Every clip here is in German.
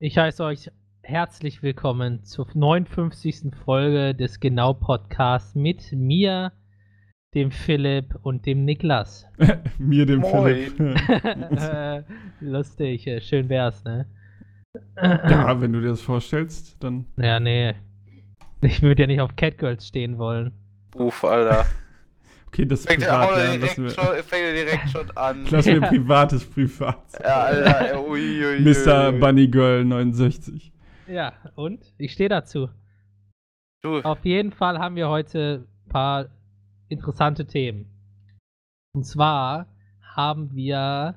Ich heiße euch herzlich willkommen zur 59. Folge des Genau Podcasts mit mir, dem Philipp und dem Niklas. mir, dem Moin. Philipp. Äh, Lustig, äh, schön wär's, ne? ja, wenn du dir das vorstellst, dann. Ja, nee. Ich würde ja nicht auf Catgirls stehen wollen. Uff, Alter. Okay, das ist Fängt er privat. auch Ja, direkt, lassen wir, schon, fängt er direkt schon an. lassen wir Ja. privates privat. Ja, Alter, ui, ui, Mr. Bunny Girl 69. Ja, und? Ich stehe dazu. Du, Auf jeden Fall haben wir heute ein paar interessante Themen. Und zwar haben wir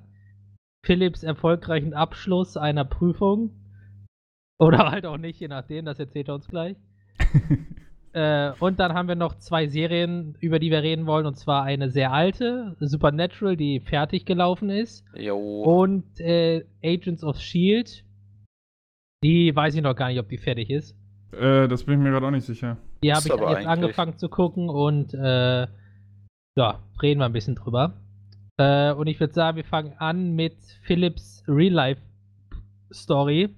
Philipps erfolgreichen Abschluss einer Prüfung. Oder halt auch nicht, je nachdem, das erzählt er uns gleich. äh, und dann haben wir noch zwei Serien, über die wir reden wollen. Und zwar eine sehr alte, Supernatural, die fertig gelaufen ist. jo. Und äh, Agents of Shield. Die weiß ich noch gar nicht, ob die fertig ist. äh, das bin ich mir gerade auch nicht sicher. Die habe ich jetzt eigentlich- angefangen zu gucken und äh, ja, reden wir ein bisschen drüber. Äh, und ich würde sagen, wir fangen an mit Philips Real-Life-Story.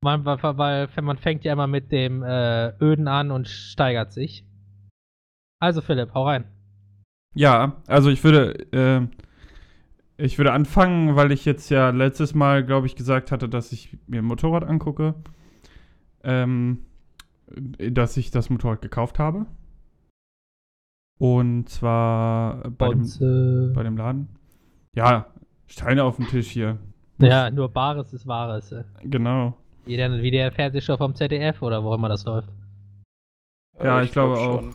Man, weil, weil man fängt ja immer mit dem äh, Öden an und steigert sich. Also Philipp, hau rein. Ja, also ich würde, äh, ich würde anfangen, weil ich jetzt ja letztes Mal, glaube ich, gesagt hatte, dass ich mir ein Motorrad angucke. Ähm, dass ich das Motorrad gekauft habe. Und zwar bei dem, Und, äh, bei dem Laden. Ja, Steine auf dem Tisch hier. ja, nur Bares ist Wahres. äh. Genau. Wie der, wie der Fernsehshow vom ZDF oder wo immer das läuft. Ja, Äh, ich glaube glaub auch. schon.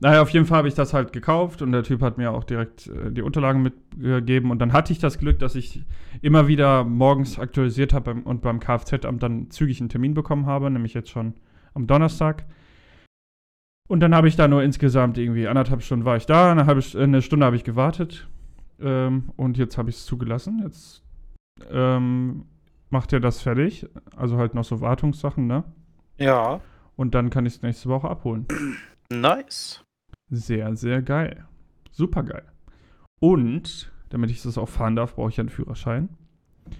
Naja, auf jeden Fall habe ich das halt gekauft und der Typ hat mir auch direkt äh, die Unterlagen mitgegeben. Und dann hatte ich das Glück, dass ich immer wieder morgens aktualisiert habe und beim Kfz-Amt dann zügig einen Termin bekommen habe, nämlich jetzt schon am Donnerstag. Und dann habe ich da nur insgesamt irgendwie anderthalb Stunden war ich da, eine, halbe, eine Stunde habe ich gewartet. Ähm, und jetzt habe ich es zugelassen. Jetzt ähm, macht er das fertig. Also halt noch so Wartungssachen, ne? Ja, Und dann kann ich es nächste Woche abholen. nice. Sehr, sehr geil. Super geil. Und, damit ich das auch fahren darf, brauche ich einen Führerschein.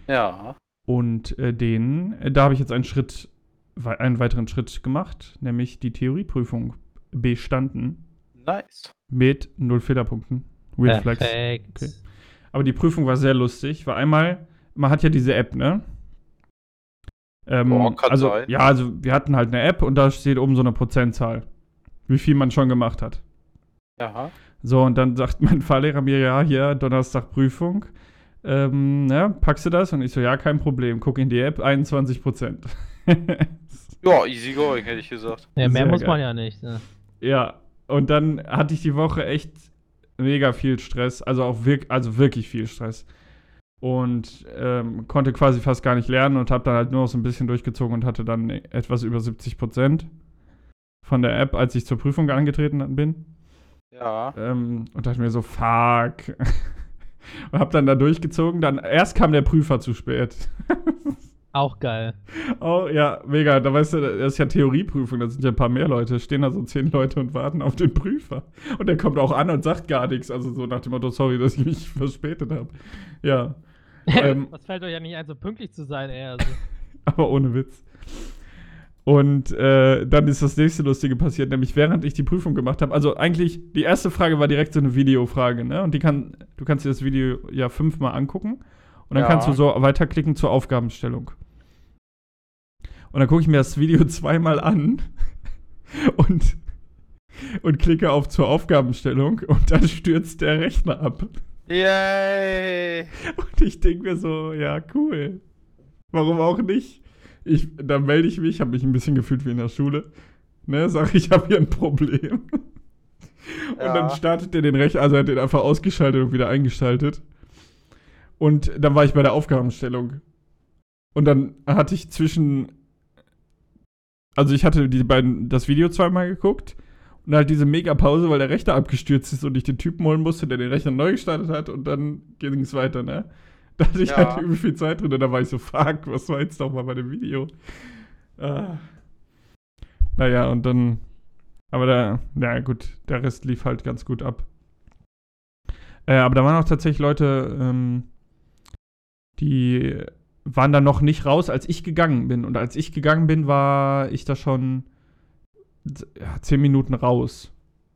Ja, Und äh, den, äh, da habe ich jetzt einen Schritt, einen weiteren Schritt gemacht, nämlich die Theorieprüfung bestanden nice. mit null Fehlerpunkten. Weird Flex. Perfekt. Okay. Aber die Prüfung war sehr lustig, weil einmal, man hat ja diese App, ne? Ähm, Boah, kann also, sein. ja, also wir hatten halt eine App und da steht oben so eine Prozentzahl, wie viel man schon gemacht hat. Ja, So, und dann sagt mein Fahrlehrer mir, ja, hier, Donnerstag Prüfung. Ähm, ja, packst du das? Und ich so, ja, kein Problem. Guck in die App, 21 Prozent. ja easy going, hätte ich gesagt. Ja, mehr Sehr muss geil. man ja nicht. Ne? ja, und dann hatte ich die Woche echt mega viel Stress. Also auch wirk also wirklich viel Stress. Und ähm, konnte quasi fast gar nicht lernen und habe dann halt nur noch so ein bisschen durchgezogen und hatte dann etwas über 70 Prozent von der App, als ich zur Prüfung angetreten bin. Ja, Ähm, und dachte mir so, fuck. und hab dann da durchgezogen. Dann erst kam der Prüfer zu spät. Auch geil. oh, ja, mega. Da weißt du, das ist ja Theorieprüfung, da sind ja ein paar mehr Leute. Stehen da so zehn Leute und warten auf den Prüfer. Und der kommt auch an und sagt gar nichts. Also so nach dem Motto, sorry, dass ich mich verspätet habe. Ja, Ähm, Was fällt euch ja nicht ein, so pünktlich zu sein, ey. Also. aber ohne Witz. Und äh, dann ist das nächste Lustige passiert, nämlich während ich die Prüfung gemacht habe. Also eigentlich, die erste Frage war direkt so eine Videofrage, ne? Und die kann, du kannst dir das Video ja fünfmal angucken. Und dann Ja. kannst du so weiterklicken zur Aufgabenstellung. Und dann gucke ich mir das Video zweimal an und, und klicke auf zur Aufgabenstellung und dann stürzt der Rechner ab. Yay. Und ich denke mir so, ja, cool. Warum auch nicht? Ich, dann melde ich mich, habe mich ein bisschen gefühlt wie in der Schule. Ne, sag ich, habe hier ein Problem. Und Ja. dann startet er den Rechner, also er hat den einfach ausgeschaltet und wieder eingeschaltet. Und dann war ich bei der Aufgabenstellung. Und dann hatte ich zwischen. Also ich hatte die beiden das Video zweimal geguckt und halt diese Mega-Pause, weil der Rechner abgestürzt ist und ich den Typen holen musste, der den Rechner neu gestartet hat und dann ging es weiter, ne? Da hatte ich Ja. halt übel viel Zeit drin und da war ich so, fuck, was war jetzt nochmal bei dem Video? Ah. Naja, und dann. Aber da, na gut, der Rest lief halt ganz gut ab. Äh, aber da waren auch tatsächlich Leute, ähm, die waren da noch nicht raus, als ich gegangen bin. Und als ich gegangen bin, war ich da schon ja, zehn Minuten raus.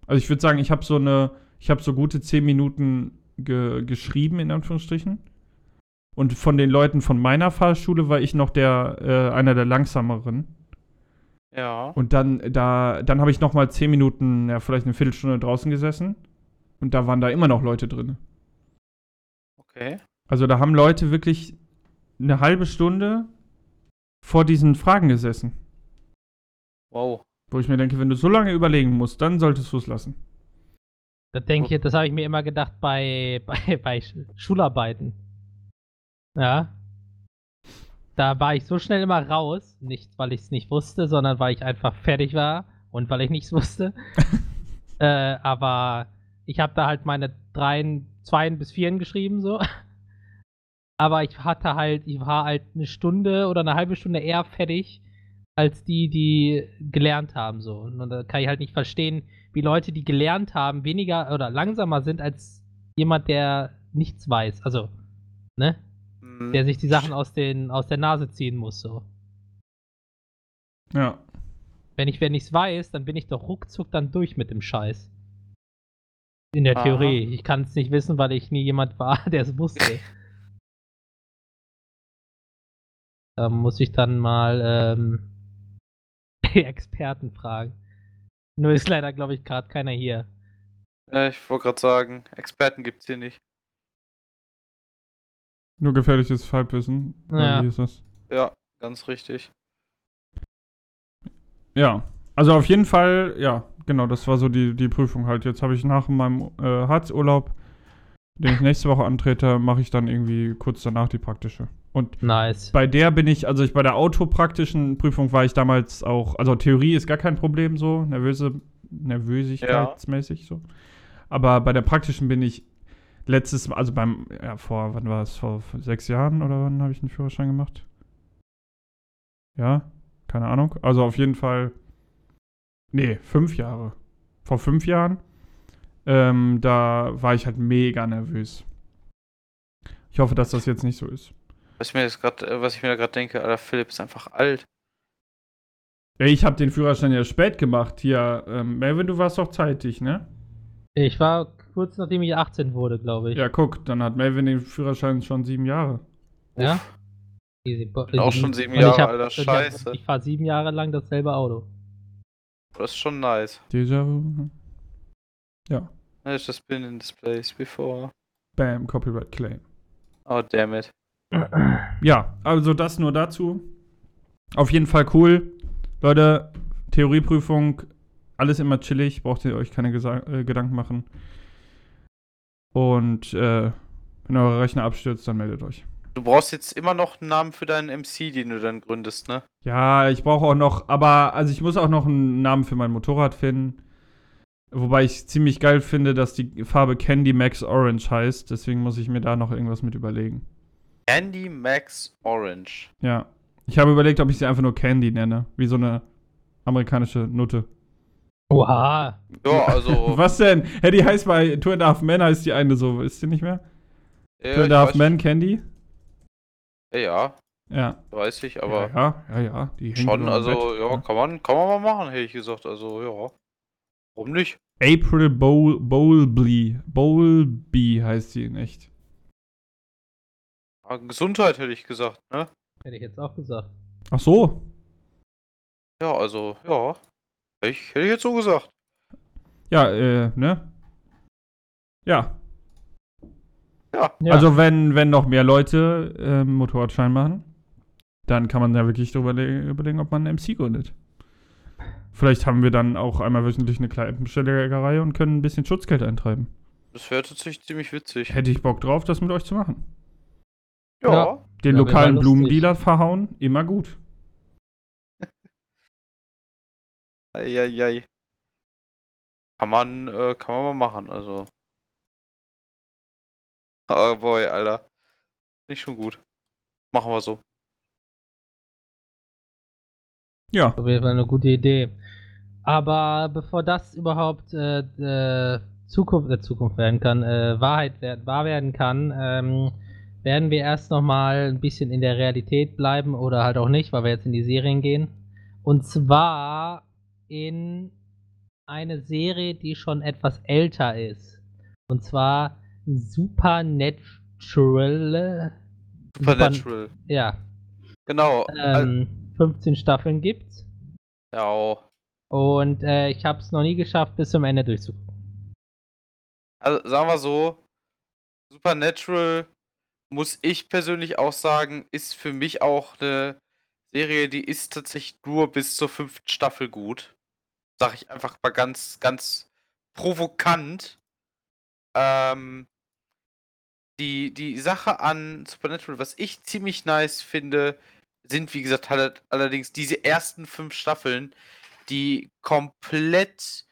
Also ich würde sagen, ich habe so eine, ich habe so gute zehn Minuten ge geschrieben, in Anführungsstrichen. Und von den Leuten von meiner Fahrschule war ich noch der, äh, einer der langsameren. Ja. Und dann, da, dann habe ich noch mal zehn Minuten, ja, vielleicht eine Viertelstunde draußen gesessen. Und da waren da immer noch Leute drin. Okay. Also da haben Leute wirklich eine halbe Stunde vor diesen Fragen gesessen. Wow. Wo ich mir denke, wenn du so lange überlegen musst, dann solltest du es lassen. Das denke ich, das habe ich mir immer gedacht bei, bei, bei Sch- Schularbeiten. Ja. Da war ich so schnell immer raus. Nicht, weil ich es nicht wusste, sondern weil ich einfach fertig war und weil ich nichts wusste. äh, aber ich habe da halt meine dreien, zweien bis vieren geschrieben, so. Aber ich hatte halt, ich war halt eine Stunde oder eine halbe Stunde eher fertig als die, die gelernt haben, so. Und da kann ich halt nicht verstehen, wie Leute, die gelernt haben, weniger oder langsamer sind als jemand, der nichts weiß. Also, ne? Hm. Der sich die Sachen aus, den, aus der Nase ziehen muss, so. Ja. Wenn ich, wenn ich's weiß, dann bin ich doch ruckzuck dann durch mit dem Scheiß. In der Aha. Theorie. Ich kann es nicht wissen, weil ich nie jemand war, der es wusste. da muss ich dann mal ähm, die Experten fragen. Nur ist leider, glaube ich, gerade keiner hier. Ja, ich wollte gerade sagen, Experten gibt's hier nicht. Nur gefährliches Halbwissen. Ja. Wie ist das? Ja, ganz richtig. Ja. Also auf jeden Fall, ja, genau, das war so die, die Prüfung halt. Jetzt habe ich nach meinem äh, Harzurlaub, den ich nächste Woche antrete, mache ich dann irgendwie kurz danach die praktische. Und Nice. bei der bin ich, also ich bei der autopraktischen Prüfung war ich damals auch, also Theorie ist gar kein Problem so, nervöse, nervösigkeitsmäßig so. Aber bei der praktischen bin ich letztes Mal, also beim, ja, vor, wann war es, vor sechs Jahren oder wann habe ich einen Führerschein gemacht? Ja, keine Ahnung. Also auf jeden Fall, nee, fünf Jahre. Vor fünf Jahren, ähm, da war ich halt mega nervös. Ich hoffe, dass das jetzt nicht so ist. Was ich mir jetzt gerade, äh, was ich mir da gerade denke, Alter, Philipp ist einfach alt. Ja, ich habe den Führerschein ja spät gemacht. Hier, ähm, Melvin, du warst doch zeitig, ne? Ich war kurz nachdem ich 18 wurde, glaube ich. Ja, guck, dann hat Melvin den Führerschein schon sieben Jahre. Ja? Easy. Auch schon sieben Und Jahre, ich hab- Alter, und ich hab- scheiße. Ich fahre sieben Jahre lang dasselbe Auto. Das ist schon nice. Déjà vu. Ja. I just been in this place before. Bam, Copyright Claim. Oh, damn it. Ja, also das nur dazu. Auf jeden Fall cool. Leute, Theorieprüfung, alles immer chillig, braucht ihr euch keine Gesa äh, Gedanken machen. Und äh, wenn euer Rechner abstürzt, dann meldet euch. Du brauchst jetzt immer noch einen Namen für deinen MC, den du dann gründest, ne? Ja, ich brauche auch noch, aber also ich muss auch noch einen Namen für mein Motorrad finden. Wobei ich ziemlich geil finde, dass die Farbe Candy Max Orange heißt. Deswegen muss ich mir da noch irgendwas mit überlegen. Candy Max Orange. Ja. Ich habe überlegt, ob ich sie einfach nur Candy nenne. Wie so eine amerikanische Nutte. Oha. Ja, also. Was denn? Hey, die heißt bei Two and a Half Men heißt die eine so. Ist die nicht mehr? ja, Two and a Half Men Candy? Ja, Ja. weiß ich, aber ja, ja, ja. Die hängt schon, über dem also, ja, kann man, kann man mal machen, hätte ich gesagt. Also, ja. Warum nicht? April Bowl, Bowlby. Bowlby heißt die in echt. Gesundheit hätte ich gesagt, ne? Hätte ich jetzt auch gesagt. Ach so. Ja, also, ja. Hätte ich, hätte ich jetzt so gesagt. Ja, äh, ne? Ja. Ja. Also wenn, wenn noch mehr Leute ähm, Motorradschein machen, dann kann man ja wirklich darüber le- überlegen, ob man einen MC gründet. Vielleicht haben wir dann auch einmal wöchentlich eine Kneipenschlägerei und können ein bisschen Schutzgeld eintreiben. Das wäre tatsächlich ziemlich witzig. Hätte ich Bock drauf, das mit euch zu machen. Ja. Ja. Den Ja, lokalen. Blumendealer verhauen, immer gut. Eieiei. Kann man, äh, kann man mal machen, also. Oh boy, Alter. Nicht schon gut. Machen wir so. Ja, Auf jeden Fall eine gute Idee. Aber bevor das überhaupt äh, äh, Zukunft, äh, Zukunft werden kann, äh, Wahrheit werden, wahr werden kann, ähm, werden wir erst nochmal ein bisschen in der Realität bleiben oder halt auch nicht, weil wir jetzt in die Serien gehen. Und zwar in eine Serie, die schon etwas älter ist. Und zwar Supernatural. Supernatural. Ja. Genau. Ähm, 15 Staffeln gibt's. Ja. Und äh, ich habe es noch nie geschafft, bis zum Ende durchzugucken. Also sagen wir so, Supernatural muss ich persönlich auch sagen, ist für mich auch eine Serie, die ist tatsächlich nur bis zur fünften Staffel gut. Sag ich einfach mal ganz, ganz provokant. Ähm, die, die Sache an Supernatural, was ich ziemlich nice finde, sind, wie gesagt, halt allerdings diese ersten fünf Staffeln, die komplett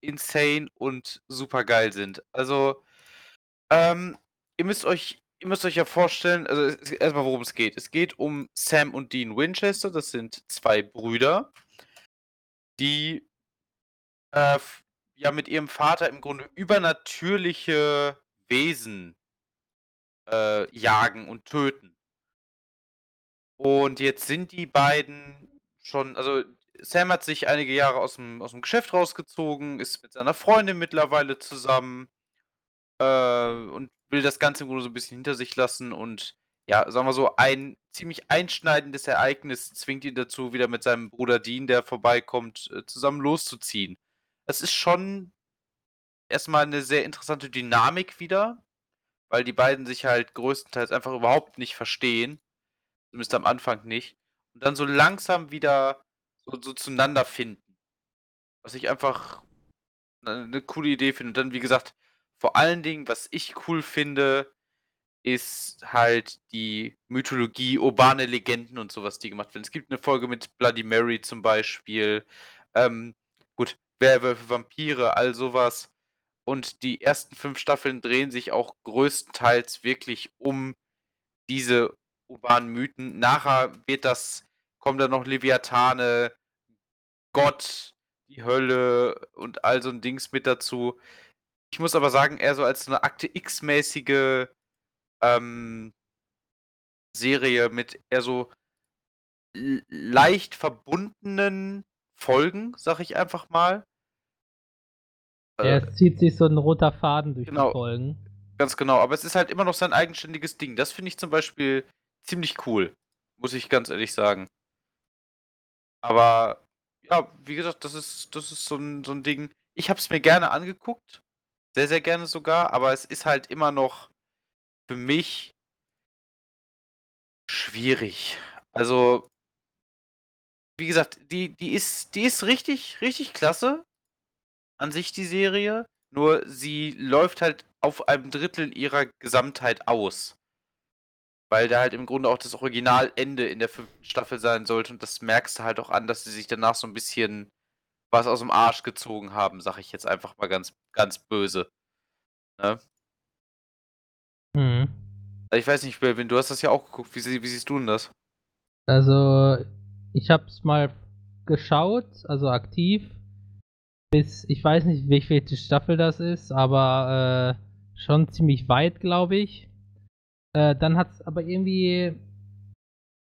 insane und super geil sind. Also, ähm, ihr müsst euch, ihr müsst euch ja vorstellen, also erstmal worum es geht. Es geht um Sam und Dean Winchester, das sind zwei Brüder, die äh, ja mit ihrem Vater im Grunde übernatürliche Wesen äh, jagen und töten. Und jetzt sind die beiden schon, also Sam hat sich einige Jahre aus dem, aus dem Geschäft rausgezogen, ist mit seiner Freundin mittlerweile zusammen äh, und will das Ganze im Grunde so ein bisschen hinter sich lassen und ja, sagen wir so, ein ziemlich einschneidendes Ereignis zwingt ihn dazu, wieder mit seinem Bruder Dean, der vorbeikommt, äh, zusammen loszuziehen. Es ist schon erstmal eine sehr interessante Dynamik wieder, weil die beiden sich halt größtenteils einfach überhaupt nicht verstehen. Zumindest am Anfang nicht. Und dann so langsam wieder so, so zueinander finden. Was ich einfach eine ne coole Idee finde. Und dann, wie gesagt, vor allen Dingen, was ich cool finde, ist halt die Mythologie, urbane Legenden und sowas, die gemacht werden. Es gibt eine Folge mit Bloody Mary zum Beispiel. Ähm, gut, Werwölfe, Vampire, all sowas. Und die ersten fünf Staffeln drehen sich auch größtenteils wirklich um diese urbanen Mythen. Nachher wird das, kommen dann noch Leviathane, Gott, die Hölle und all so ein Dings mit dazu. Ich muss aber sagen, eher so als eine Akte X-mäßige ähm, Serie mit eher so leicht verbundenen Folgen, sag ich einfach mal. Ja, es zieht sich so ein roter Faden durch genau, die Folgen. Ganz genau, aber es ist halt immer noch sein eigenständiges Ding. Das finde ich zum Beispiel ziemlich cool, muss ich ganz ehrlich sagen. Aber ja, wie gesagt, das ist, das ist so ein, so ein Ding. Ich habe es mir gerne angeguckt. Sehr, sehr gerne sogar, aber es ist halt immer noch für mich schwierig. Also, wie gesagt, die, die ist, die ist richtig, richtig klasse an sich, die Serie. Nur sie läuft halt auf einem Drittel ihrer Gesamtheit aus. Weil da halt im Grunde auch das Originalende in der fünften Staffel sein sollte. Und das merkst du halt auch an, dass sie sich danach so ein bisschen was aus dem Arsch gezogen haben, sag ich jetzt einfach mal ganz, ganz böse. Ne? Mhm. Ich weiß nicht, Belvin, du hast das ja auch geguckt. Wie, wie siehst du denn das? Also, ich hab's mal geschaut, also aktiv. Bis, ich weiß nicht, wie welche Staffel das ist, aber äh, schon ziemlich weit, glaube ich. Äh, dann hat's aber irgendwie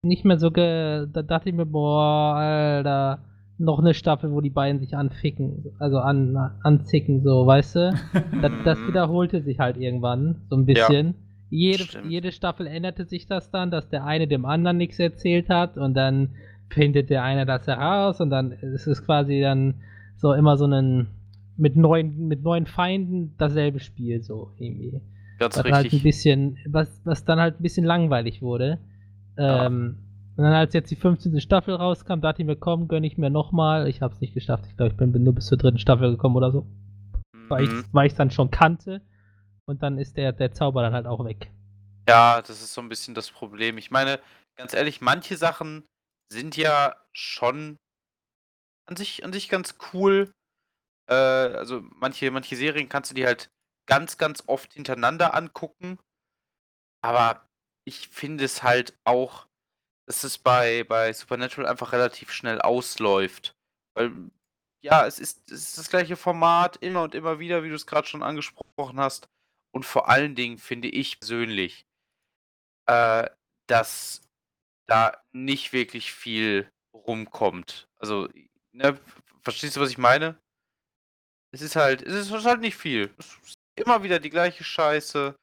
nicht mehr so ge. Da dachte ich mir, boah, Alter, noch eine Staffel, wo die beiden sich anficken, also an, anzicken, so, weißt du? das, das wiederholte sich halt irgendwann, so ein bisschen. Ja. Jede, jede Staffel änderte sich das dann, dass der eine dem anderen nichts erzählt hat und dann findet der eine das heraus und dann ist es quasi dann so immer so ein mit neuen, mit neuen Feinden dasselbe Spiel, so irgendwie. Ganz was richtig. Halt ein bisschen, was, was dann halt ein bisschen langweilig wurde. Ja. Ähm, und dann als jetzt die 15. Staffel rauskam, dachte ich mir, komm, gönn ich mir nochmal. Ich hab's nicht geschafft. Ich glaube, ich bin nur bis zur dritten Staffel gekommen oder so. Mhm. Weil ich es dann schon kannte. Und dann ist der, der Zauber dann halt auch weg. Ja, das ist so ein bisschen das Problem. Ich meine, ganz ehrlich, manche Sachen sind ja schon an sich, an sich ganz cool. Äh, also manche, manche Serien kannst du dir halt ganz, ganz oft hintereinander angucken. Aber ich finde es halt auch, dass es bei, bei Supernatural einfach relativ schnell ausläuft. Weil, ja, es ist, es ist das gleiche Format, immer und immer wieder, wie du es gerade schon angesprochen hast. Und vor allen Dingen finde ich persönlich, äh, dass da nicht wirklich viel rumkommt. Also, ne, verstehst du, was ich meine? Es ist halt, es ist halt nicht viel. Es immer wieder die gleiche Scheiße.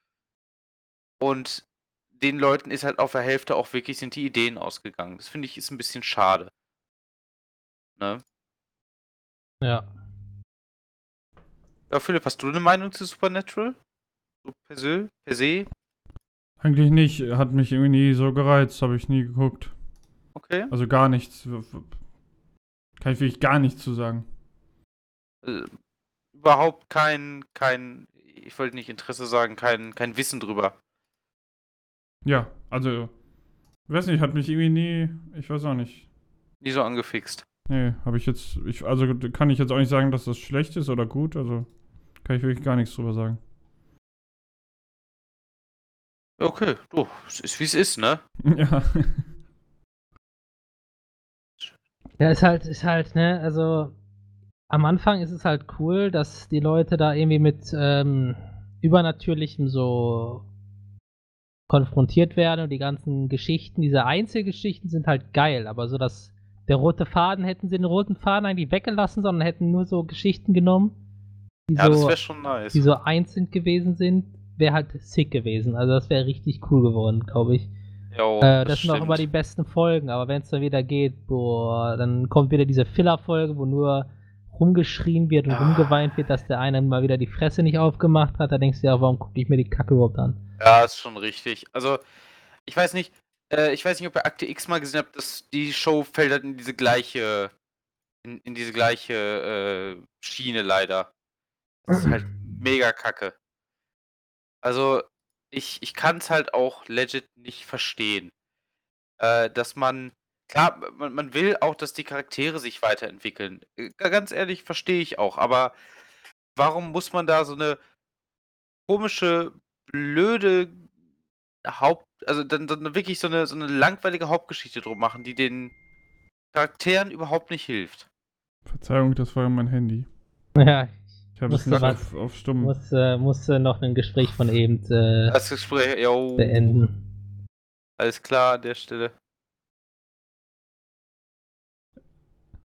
Und den Leuten ist halt auf der Hälfte auch wirklich sind die Ideen ausgegangen. Das finde ich ist ein bisschen schade. Ne? Ja. Ja, Philipp, hast du eine Meinung zu Supernatural? So per se? Per se? Eigentlich nicht. Hat mich irgendwie nie so gereizt, habe ich nie geguckt. Okay. Also gar nichts. Kann ich wirklich gar nichts zu sagen. Äh, überhaupt kein, kein, ich wollte nicht Interesse sagen, kein, kein Wissen drüber. Ja, also, ich weiß nicht, hat mich irgendwie nie, ich weiß auch nicht. Nie so angefixt. Nee, habe ich jetzt, ich, also kann ich jetzt auch nicht sagen, dass das schlecht ist oder gut, also kann ich wirklich gar nichts drüber sagen. Okay, du, es ist wie es ist, ne? ja. Ja, ist halt, ist halt, ne, also am Anfang ist es halt cool, dass die Leute da irgendwie mit ähm, Übernatürlichem so konfrontiert werden und die ganzen Geschichten, diese Einzelgeschichten sind halt geil, aber so dass der rote Faden, hätten sie den roten Faden eigentlich weggelassen, sondern hätten nur so Geschichten genommen, die, Ja, das so, nice. die so einzeln gewesen sind, wäre halt sick gewesen. Also das wäre richtig cool geworden, glaube ich. Jo, Äh, das sind auch immer die besten Folgen, aber wenn es dann wieder geht, boah, dann kommt wieder diese Filler-Folge, wo nur rumgeschrien wird und Ah. rumgeweint wird, dass der eine mal wieder die Fresse nicht aufgemacht hat. Da denkst du ja, warum gucke ich mir die Kacke überhaupt an? Ja, ist schon richtig. Also, ich weiß nicht, äh, ich weiß nicht, ob ihr Akte X mal gesehen habt, dass die Show fällt halt in diese gleiche, in, in diese gleiche äh, Schiene leider. Das ist halt mega kacke. Also, ich, ich kann es halt auch legit nicht verstehen. Äh, dass man, klar, man, man will auch, dass die Charaktere sich weiterentwickeln. Äh, Ganz ehrlich, verstehe ich auch, aber warum muss man da so eine komische, blöde Haupt, also dann, dann wirklich so eine, so eine langweilige Hauptgeschichte drum machen, die den Charakteren überhaupt nicht hilft. Verzeihung, das war mein Handy. Ja, Ich habe es Musste nicht was- auf, auf stumm. muss, äh, musste noch ein Gespräch von eben äh, Das Gespräch, jo, beenden. alles klar an der Stelle.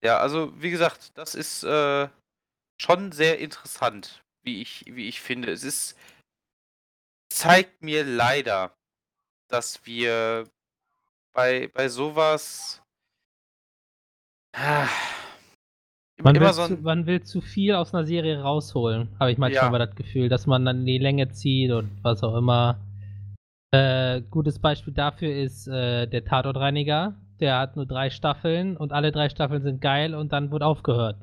Ja, also wie gesagt, das ist äh, schon sehr interessant, wie ich, wie ich finde. Es ist zeigt mir leider, dass wir bei, bei sowas ah, Man will, so zu, man will zu viel aus einer Serie rausholen, habe ich manchmal Ja. das Gefühl, dass man dann in die Länge zieht und was auch immer. Äh, gutes Beispiel dafür ist äh, der Tatortreiniger. Der hat nur drei Staffeln und alle drei Staffeln sind geil und dann wird aufgehört.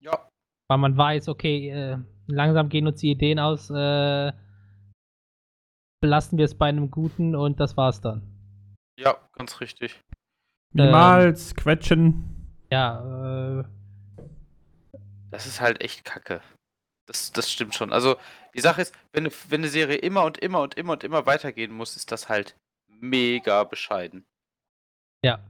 ja, Weil man weiß, okay, äh, langsam gehen uns die Ideen aus, äh, belassen wir es bei einem guten und das war's dann. ja, ganz richtig. Niemals quetschen. Ja, äh, Das ist halt echt kacke. Das, das stimmt schon. Also, die Sache ist, wenn, eine- wenn eine Serie immer und immer und immer und immer weitergehen muss, ist das halt mega bescheiden. Ja.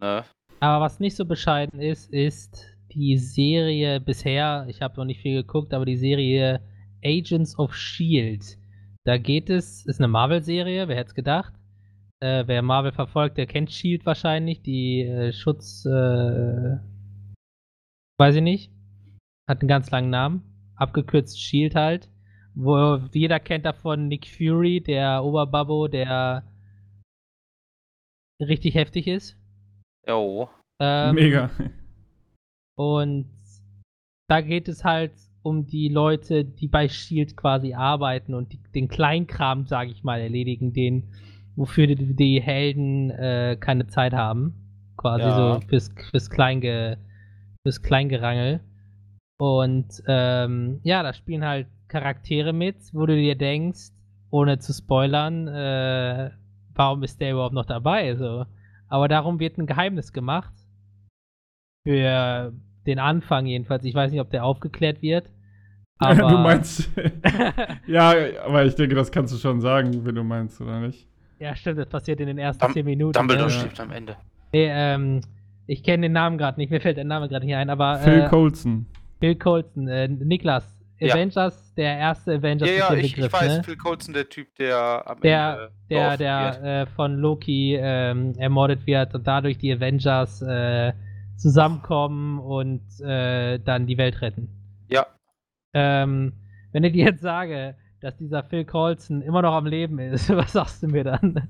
Ne? Aber was nicht so bescheiden ist, ist die Serie bisher, ich habe noch nicht viel geguckt, aber die Serie Agents of Shield. Da geht es, ist eine Marvel-Serie, wer hätte es gedacht? Äh, wer Marvel verfolgt, der kennt Shield wahrscheinlich, die äh, Schutz, äh, weiß ich nicht, hat einen ganz langen Namen, abgekürzt Shield halt, wo jeder kennt davon Nick Fury, der Oberbabbo, der richtig heftig ist. Jo. Ähm, Mega. Und da geht es halt um die Leute, die bei Shield quasi arbeiten und die, den Kleinkram, sage ich mal, erledigen, den, wofür die, die Helden äh, keine Zeit haben. Quasi Ja. so fürs, fürs, Kleinge, fürs Kleingerangel. Und ähm, ja, da spielen halt Charaktere mit, wo du dir denkst, ohne zu spoilern, äh, warum ist der überhaupt noch dabei? So. Aber darum wird ein Geheimnis gemacht. Für den Anfang jedenfalls. Ich weiß nicht, ob der aufgeklärt wird. Aber du meinst. ja, aber ich denke, das kannst du schon sagen, wenn du meinst, oder nicht? Ja, stimmt, das passiert in den ersten 10 Minuten. Dumbledore ne? Ja. stirbt am Ende. Nee, ähm, ich kenne den Namen gerade nicht, mir fällt der Name gerade nicht ein, aber Phil äh, Coulson. Bill Colson, äh, Niklas, Ja. Avengers, der erste Avengers Ja, ja, der ich, ich Begriff, weiß, ne? Phil Coulson, der Typ, der am Der, Ende der, der äh, von Loki ähm, ermordet wird und dadurch die Avengers äh, zusammenkommen und äh, dann die Welt retten. Ja, Ähm, wenn ich dir jetzt sage, dass dieser Phil Coulson immer noch am Leben ist, was sagst du mir dann?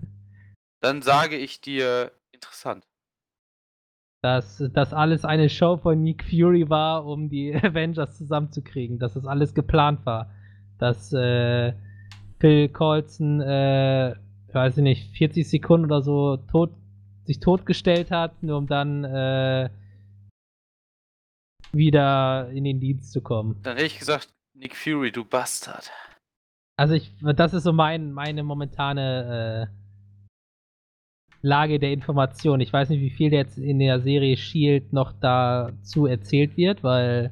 dann sage ich dir, interessant. Dass das alles eine Show von Nick Fury war, um die Avengers zusammenzukriegen, dass das alles geplant war. Dass äh, Phil Coulson, äh, weiß ich nicht, 40 Sekunden oder so tot, sich totgestellt hat, nur um dann äh, wieder in den Dienst zu kommen. Dann hätte ich gesagt, Nick Fury, du Bastard. Also ich, das ist so mein, meine momentane äh, Lage der Information. Ich weiß nicht, wie viel jetzt in der Serie Shield noch dazu erzählt wird, weil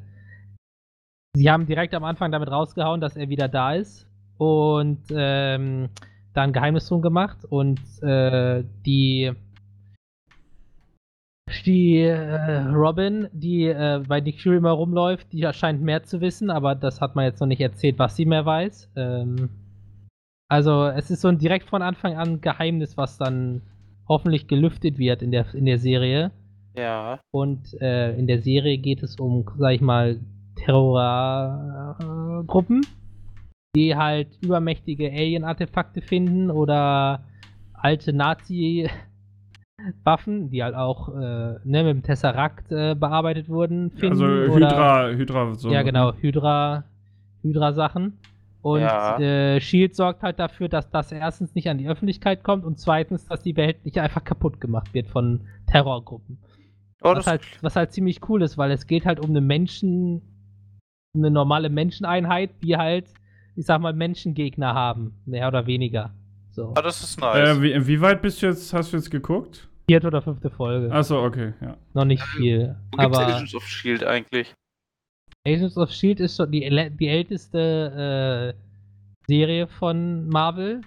sie haben direkt am Anfang damit rausgehauen, dass er wieder da ist und ähm, da ein Geheimnis drum gemacht und äh, die die äh, Robin, die äh, bei Nick Fury immer rumläuft, die scheint mehr zu wissen, aber das hat man jetzt noch nicht erzählt, was sie mehr weiß. Ähm, also es ist so ein direkt von Anfang an Geheimnis, was dann hoffentlich gelüftet wird in der, in der Serie. Ja. Und äh, in der Serie geht es um, sag ich mal, Terrorgruppen, die halt übermächtige Alien-Artefakte finden oder alte Nazi-Waffen, die halt auch äh, ne, mit dem Tesseract äh, bearbeitet wurden, finden. Also oder, Hydra, Hydra, so. Ja, genau, Hydra, Hydra-Sachen. Und Ja. äh, Shield sorgt halt dafür, dass das erstens nicht an die Öffentlichkeit kommt und zweitens, dass die Welt nicht einfach kaputt gemacht wird von Terrorgruppen. Oh, was, halt, was halt ziemlich cool ist, weil es geht halt um eine Menschen, um eine normale Menscheneinheit, die halt, ich sag mal, Menschengegner haben, mehr oder weniger. So. ah, das ist nice. Äh, wie, wie weit bist du jetzt, hast du jetzt geguckt? Vierte oder fünfte Folge. Achso, okay, ja. Noch nicht viel. Wo gibt's aber Agents of S.H.I.E.L.D. eigentlich? Agents of Shield ist schon die, die älteste äh, Serie von Marvel.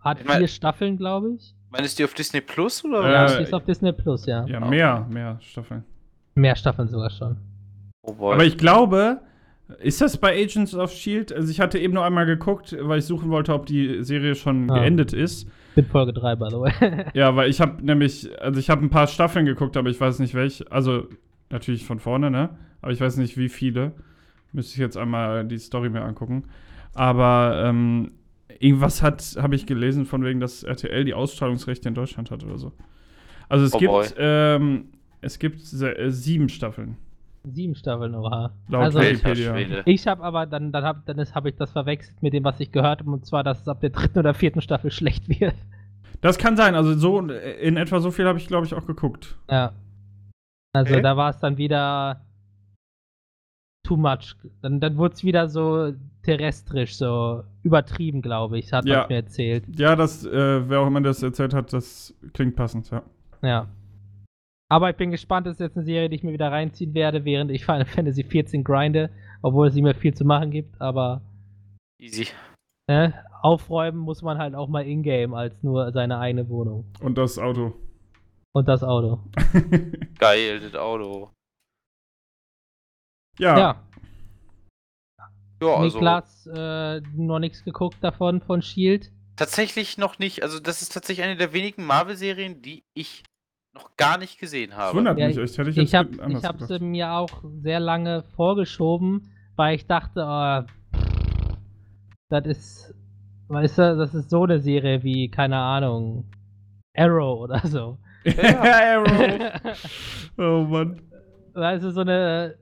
Hat Ich mein- vier Staffeln, glaube ich. Meinst du die auf Disney Plus oder Äh, was? Ja, die ist auf Disney Plus, ja. Ja, mehr, mehr Staffeln. Mehr Staffeln sogar schon. Oh boy. Aber ich glaube, ist das bei Agents of Shield? Also ich hatte eben nur einmal geguckt, weil ich suchen wollte, ob die Serie schon Ah. geendet ist. Bin Folge 3, by the way. Ja, weil ich habe nämlich, also ich habe ein paar Staffeln geguckt, aber ich weiß nicht welche. Also natürlich von vorne, ne? Aber ich weiß nicht wie viele. Müsste ich jetzt einmal die Story mir angucken. Aber ähm, irgendwas hat, habe ich gelesen von wegen, dass RTL die Ausstrahlungsrechte in Deutschland hat oder so. Also es Oh gibt, ähm, es gibt äh, sieben Staffeln. Sieben Staffeln, oha. Laut also, Wikipedia. Ich habe aber, dann, dann habe dann hab ich das verwechselt mit dem, was ich gehört habe, und zwar, dass es ab der dritten oder vierten Staffel schlecht wird. Das kann sein. Also so in etwa so viel habe ich, glaube ich, auch geguckt. Ja. Also Okay. da war es dann wieder too much. Dann, dann wurde es wieder so terrestrisch, so übertrieben, glaube ich, hat Ja. man mir erzählt. Ja, das, äh, wer auch immer das erzählt hat, das klingt passend, ja. Ja. Aber ich bin gespannt, das ist jetzt eine Serie, die ich mir wieder reinziehen werde, während ich Final Fantasy 14 grinde, obwohl es nicht mehr viel zu machen gibt, aber Easy. ne, aufräumen muss man halt auch mal in-game als nur seine eigene Wohnung. Und das Auto. Und das Auto. Geil, das Auto. Ja. Ja, Ja, also Niklas, äh, noch nichts geguckt davon, von Shield. tatsächlich noch nicht. Also das ist tatsächlich eine der wenigen Marvel-Serien, die ich noch gar nicht gesehen Das habe. wundert Ja, mich echt. Hätte ich Ich habe ich hab sie mir auch sehr lange vorgeschoben, weil ich dachte, oh, pff, das ist, weißt du, das ist so eine Serie wie, keine Ahnung, Arrow oder so. Arrow. oh Mann. weißt du, so eine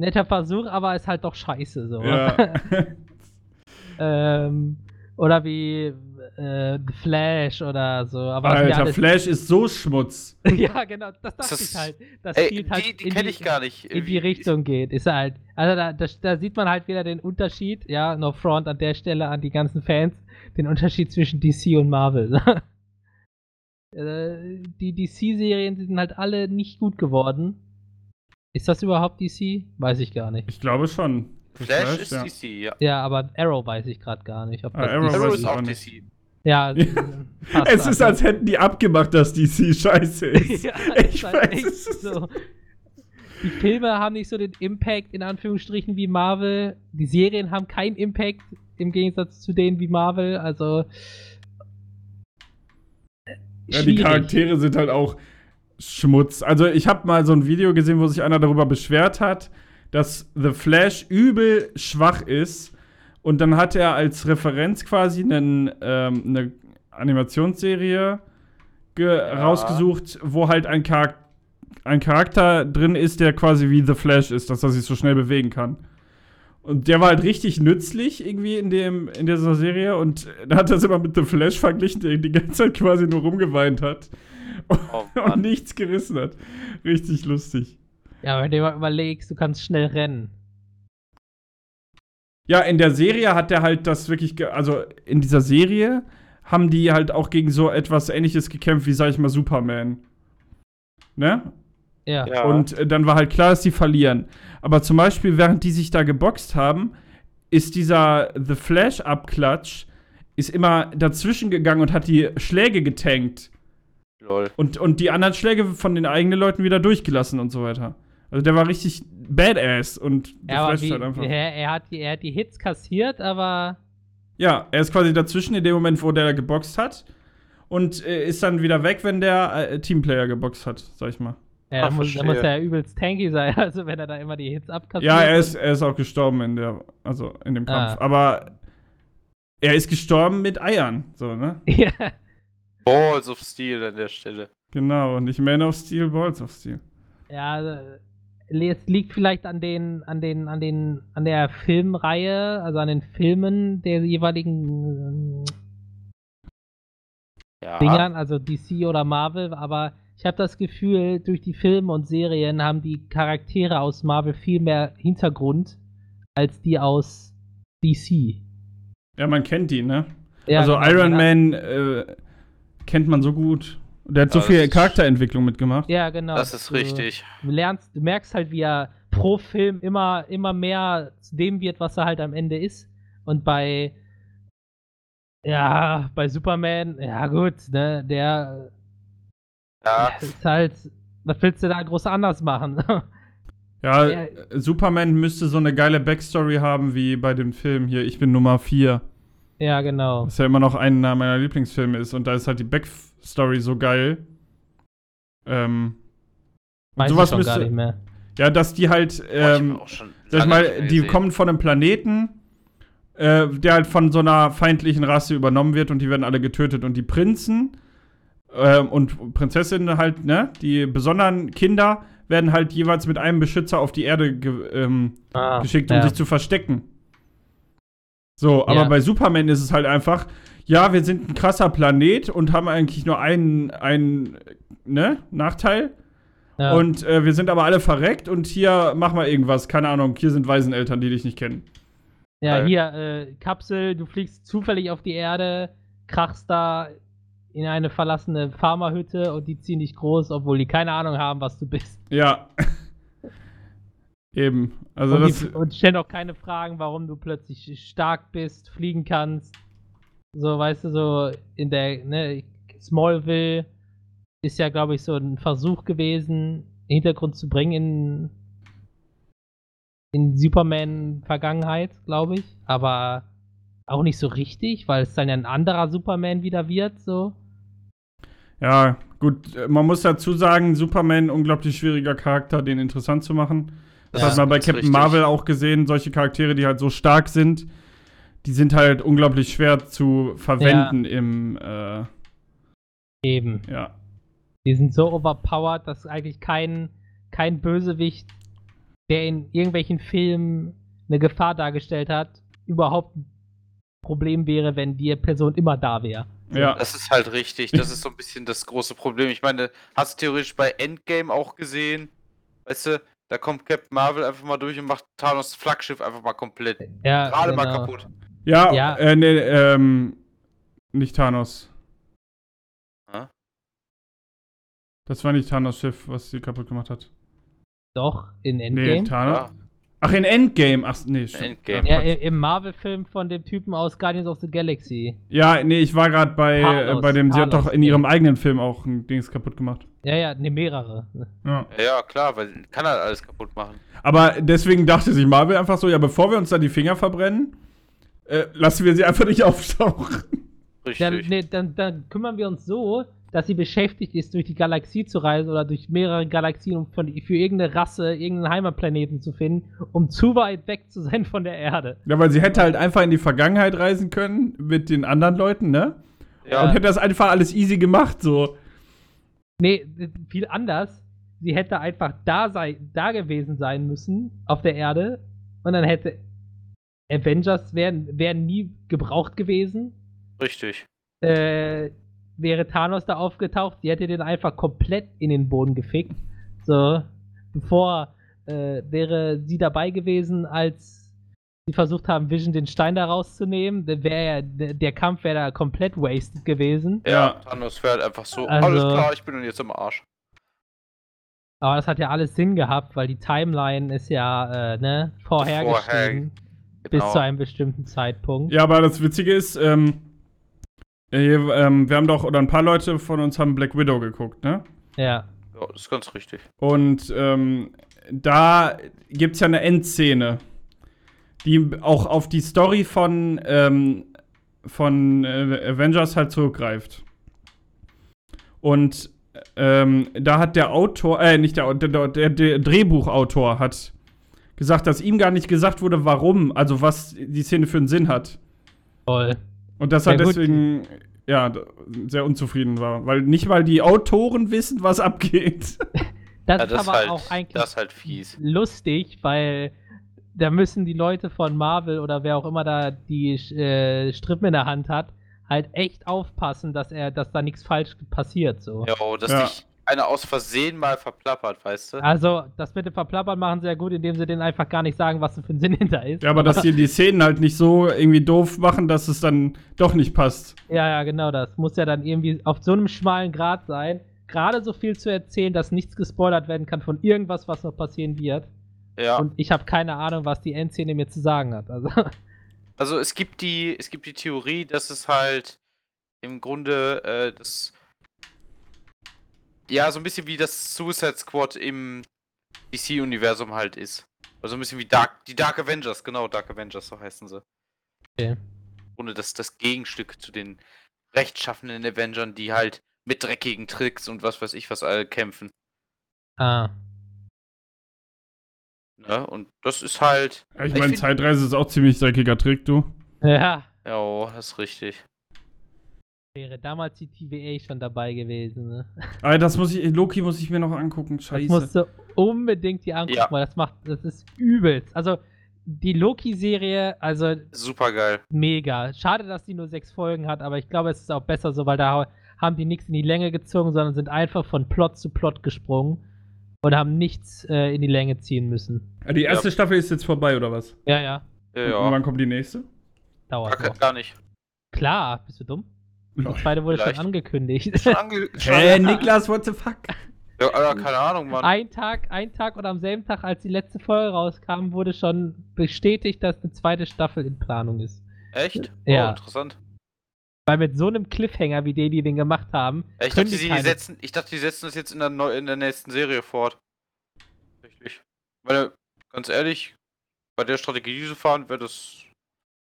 netter Versuch, aber ist halt doch scheiße so. Ja. ähm, oder wie äh, The Flash oder so. Aber Alter, alles- Flash ist so Schmutz. ja, genau, das dachte Das- ich halt. Das Ey, spielt halt die die in kenne ich gar nicht. in die Richtung geht. Ist halt, also da, da, da sieht man halt wieder den Unterschied, ja, no front an der Stelle an die ganzen Fans, den Unterschied zwischen DC und Marvel. Äh, die DC-Serien sind halt alle nicht gut geworden. Ist das überhaupt DC? Weiß ich gar nicht. Ich glaube schon. Das Flash ist ja. DC, ja. Ja, aber Arrow weiß ich gerade gar nicht. Ob Ah, das Arrow DC Arrow ist auch. DC. Ja, Es passt ist, als hätten die abgemacht, dass DC scheiße ist. ja, ich ist halt weiß echt es. so. die Filme haben nicht so den Impact in Anführungsstrichen wie Marvel. Die Serien haben keinen Impact im Gegensatz zu denen wie Marvel. Also äh, Ja, die. Charaktere sind halt auch Schmutz. Also ich habe mal so ein Video gesehen, wo sich einer darüber beschwert hat, dass The Flash übel schwach ist. Und dann hat er als Referenz quasi einen, ähm, eine Animationsserie ge rausgesucht, wo halt ein, Charak ein Charakter drin ist, der quasi wie The Flash ist, dass er sich so schnell bewegen kann. Und der war halt richtig nützlich irgendwie in, dem, in dieser Serie. Und da hat er es immer mit The Flash verglichen, der die ganze Zeit quasi nur rumgeweint hat Oh und nichts gerissen hat. Richtig lustig. Ja, wenn du mal überlegst, du kannst schnell rennen. Ja, in der Serie hat er halt das wirklich, also in dieser Serie haben die halt auch gegen so etwas ähnliches gekämpft wie, sag ich mal, Superman. Ne? Ja. Ja. Und äh, dann war halt klar, dass die verlieren. Aber zum Beispiel, während die sich da geboxt haben, ist dieser The Flash-Abklatsch ist immer dazwischen gegangen und hat die Schläge getankt. Lol. Und, und die anderen Schläge von den eigenen Leuten wieder durchgelassen und so weiter. Also der war richtig badass und The Ja, halt einfach. er, er, hat die, er hat die Hits kassiert, aber Ja, er ist quasi dazwischen in dem Moment, wo der geboxt hat. Und äh, ist dann wieder weg, wenn der äh, Teamplayer geboxt hat, sag ich mal. ja, Ah, da, muss, muss er übelst tanky sein, also wenn er da immer die Hits abkassiert. Ja, er ist, er ist auch gestorben in der, also in dem Kampf. Ah. Aber er ist gestorben mit Eiern, so, ne? ja, Balls of Steel an der Stelle. Genau, nicht Man of Steel, Balls of Steel. ja, also, es liegt vielleicht an den, an den, an den, an der Filmreihe, also an den Filmen der jeweiligen Ja. Dingern, also DC oder Marvel, aber ich habe das Gefühl, durch die Filme und Serien haben die Charaktere aus Marvel viel mehr Hintergrund als die aus DC. Ja, man kennt ihn, ne? Ja, also genau, Iron man- Man äh, kennt man so gut. Der hat so Ja, viel das ist- Charakterentwicklung mitgemacht. Ja, genau. Das ist du, richtig. Du lernst, du merkst halt, wie er pro Film immer, immer mehr zu dem wird, was er halt am Ende ist. Und bei ja, bei Superman, ja gut, ne, der Ja. ist halt, was willst du da groß anders machen? Ja, äh, Superman müsste so eine geile Backstory haben wie bei dem Film hier Ich bin Nummer 4. ja, genau. Was ja immer noch einer meiner Lieblingsfilme ist. Und da ist halt die Backstory so geil. Ähm, Weiß sowas ich schon gar müsste- nicht mehr. ja, dass die halt, Boah, ähm, auch schon sag ich nicht mal, die kommen von einem Planeten, äh, der halt von so einer feindlichen Rasse übernommen wird und die werden alle getötet. Und die Prinzen ähm, und Prinzessinnen halt, ne, die besonderen Kinder werden halt jeweils mit einem Beschützer auf die Erde ge ähm, Ah, geschickt, um ja. sich zu verstecken. So, aber Ja. bei Superman ist es halt einfach, ja, wir sind ein krasser Planet und haben eigentlich nur einen, einen ne, Nachteil. ja. Und äh, wir sind aber alle verreckt und hier mach mal irgendwas. Keine Ahnung, hier sind Waiseneltern, die dich nicht kennen. Ja, Geil. hier, äh, Kapsel, du fliegst zufällig auf die Erde, krachst da in eine verlassene Pharmahütte und die ziehen dich groß, obwohl die keine Ahnung haben, was du bist. Ja. Eben. Also und, das. die, und stellen auch keine Fragen, warum du plötzlich stark bist, fliegen kannst. So, weißt du, so in der, ne, Smallville ist ja, glaube ich, so ein Versuch gewesen, Hintergrund zu bringen in, in Superman-Vergangenheit, glaube ich. Aber auch nicht so richtig, weil es dann ja ein anderer Superman wieder wird, so. Ja, gut, man muss dazu sagen, Superman, unglaublich schwieriger Charakter, den interessant zu machen. Das Ja, hat man bei Captain richtig. Marvel auch gesehen, solche Charaktere, die halt so stark sind, die sind halt unglaublich schwer zu verwenden im, äh, Eben. ja. Die sind so overpowered, dass eigentlich kein, kein Bösewicht, der in irgendwelchen Filmen eine Gefahr dargestellt hat, überhaupt ein Problem wäre, wenn die Person immer da wäre. Ja, Das ist halt richtig. Das ist so ein bisschen das große Problem. Ich meine, hast du theoretisch bei Endgame auch gesehen. Weißt du, da kommt Captain Marvel einfach mal durch und macht Thanos Flaggschiff einfach mal komplett Ja, gerade mal genau. kaputt. ja, Ja. Äh, nee, ähm, nicht Thanos. Hä? Das war nicht Thanos Schiff, was sie kaputt gemacht hat. Doch, in Nee, Endgame. Thanos. Ja. Ach, in Endgame. Ach, nee. Endgame. Ja, im Marvel-Film von dem Typen aus Guardians of the Galaxy. Ja, nee, ich war gerade bei, Thanos, äh, bei dem, sie hat Thanos, doch in ihrem eigenen Film auch ein Dings kaputt gemacht. Ja, ja, ne, mehrere. Ja. Ja, klar, weil kann halt alles kaputt machen. Aber deswegen dachte sich Marvel einfach so, ja, bevor wir uns da die Finger verbrennen, äh, lassen wir sie einfach nicht auftauchen. Dann, Richtig. nee, dann, dann kümmern wir uns so, dass sie beschäftigt ist, durch die Galaxie zu reisen oder durch mehrere Galaxien, um von, für irgendeine Rasse, irgendeinen Heimatplaneten zu finden, um zu weit weg zu sein von der Erde. Ja, weil sie hätte halt einfach in die Vergangenheit reisen können mit den anderen Leuten, ne? ja, Und hätte das einfach alles easy gemacht, so. Nee, viel anders. Sie hätte einfach da, sei, da gewesen sein müssen, auf der Erde, und dann hätte Avengers wären, wären nie gebraucht gewesen. richtig. äh, wäre Thanos da aufgetaucht, die hätte den einfach komplett in den Boden gefickt. So, bevor äh, wäre sie dabei gewesen, als sie versucht haben, Vision den Stein da rauszunehmen, wäre ja, der, der Kampf wäre da komplett wasted gewesen. Ja. Thanos wäre halt einfach so, Also- alles klar, ich bin jetzt im Arsch. Aber das hat ja alles Sinn gehabt, weil die Timeline ist ja, äh, ne, vorhergeschrieben. Bis Genau. zu einem bestimmten Zeitpunkt. Ja, aber das Witzige ist, ähm, äh, ähm, wir haben doch, oder ein paar Leute von uns haben Black Widow geguckt, ne? Ja. Ja, das ist ganz richtig. Und ähm, da gibt es ja eine Endszene, die auch auf die Story von, ähm, von äh, Avengers halt zurückgreift. Und ähm, da hat der Autor, äh, nicht der, der, der, der Drehbuchautor hat gesagt, dass ihm gar nicht gesagt wurde, warum, also was die Szene für einen Sinn hat. Toll. Und dass er Ja, deswegen ja sehr unzufrieden war, weil nicht weil die Autoren wissen, was abgeht. Das Ja, ist das, aber halt, auch eigentlich das ist halt fies. lustig, weil da müssen die Leute von Marvel oder wer auch immer da die äh, Strippen in der Hand hat, halt echt aufpassen, dass er, dass da nichts falsch passiert. So. Ja, oh, dass Ja. dich einer aus Versehen mal verplappert, weißt du? Also, das mit dem Verplappern machen sie ja gut, indem sie denen einfach gar nicht sagen, was für ein Sinn hinter ist. Ja, aber dass die die Szenen halt nicht so irgendwie doof machen, dass es dann doch nicht passt. Ja, ja, genau, das muss ja dann irgendwie auf so einem schmalen Grad sein, gerade so viel zu erzählen, dass nichts gespoilert werden kann von irgendwas, was noch passieren wird. Ja. Und ich habe keine Ahnung, was die Endszene mir zu sagen hat. Also, Also es gibt die, es gibt die Theorie, dass es halt im Grunde äh, das ja so ein bisschen wie das Suicide Squad im DC-Universum halt ist. Also ein bisschen wie Dark, die Dark Avengers, genau, Dark Avengers, so heißen sie. Okay. Ohne das, das Gegenstück zu den rechtschaffenen Avengern, die halt mit dreckigen Tricks und was weiß ich was all kämpfen. ah. Ne? Und das ist halt. Ja, ich meine, Zeitreise ist auch ziemlich dreckiger Trick, du. Ja, Ja, oh, das ist richtig. wäre damals die TVA schon dabei gewesen. Ne? Aber das muss ich, Loki muss ich mir noch angucken, Das scheiße. musst du unbedingt die angucken, Ja. weil das macht, das ist übelst. Also, die Loki-Serie, also Super geil. mega. Schade, dass die nur sechs Folgen hat, aber ich glaube, es ist auch besser so, weil da haben die nichts in die Länge gezogen, sondern sind einfach von Plot zu Plot gesprungen und haben nichts äh, in die Länge ziehen müssen. Ah, die erste Ja. Staffel ist jetzt vorbei, oder was? Ja, ja, Ja, Und ja. wann kommt die nächste? dauert Gar, noch. gar nicht. Klar, bist du dumm? Die zweite wurde Vielleicht. schon angekündigt. Schon ange ange- Niklas, what the fuck? Ja, Alter, keine Ahnung, Mann. ein Tag, ein Tag oder am selben Tag, als die letzte Folge rauskam, wurde schon bestätigt, dass eine zweite Staffel in Planung ist. Echt? Ja. Oh, interessant. Weil mit so einem Cliffhanger, wie den die den gemacht haben, Ja, ich, dachte, die keine- setzen, ich dachte, die setzen das jetzt in der, neu, in der nächsten Serie fort. Richtig. Weil, ganz ehrlich, bei der Strategie, die sie fahren, wäre das.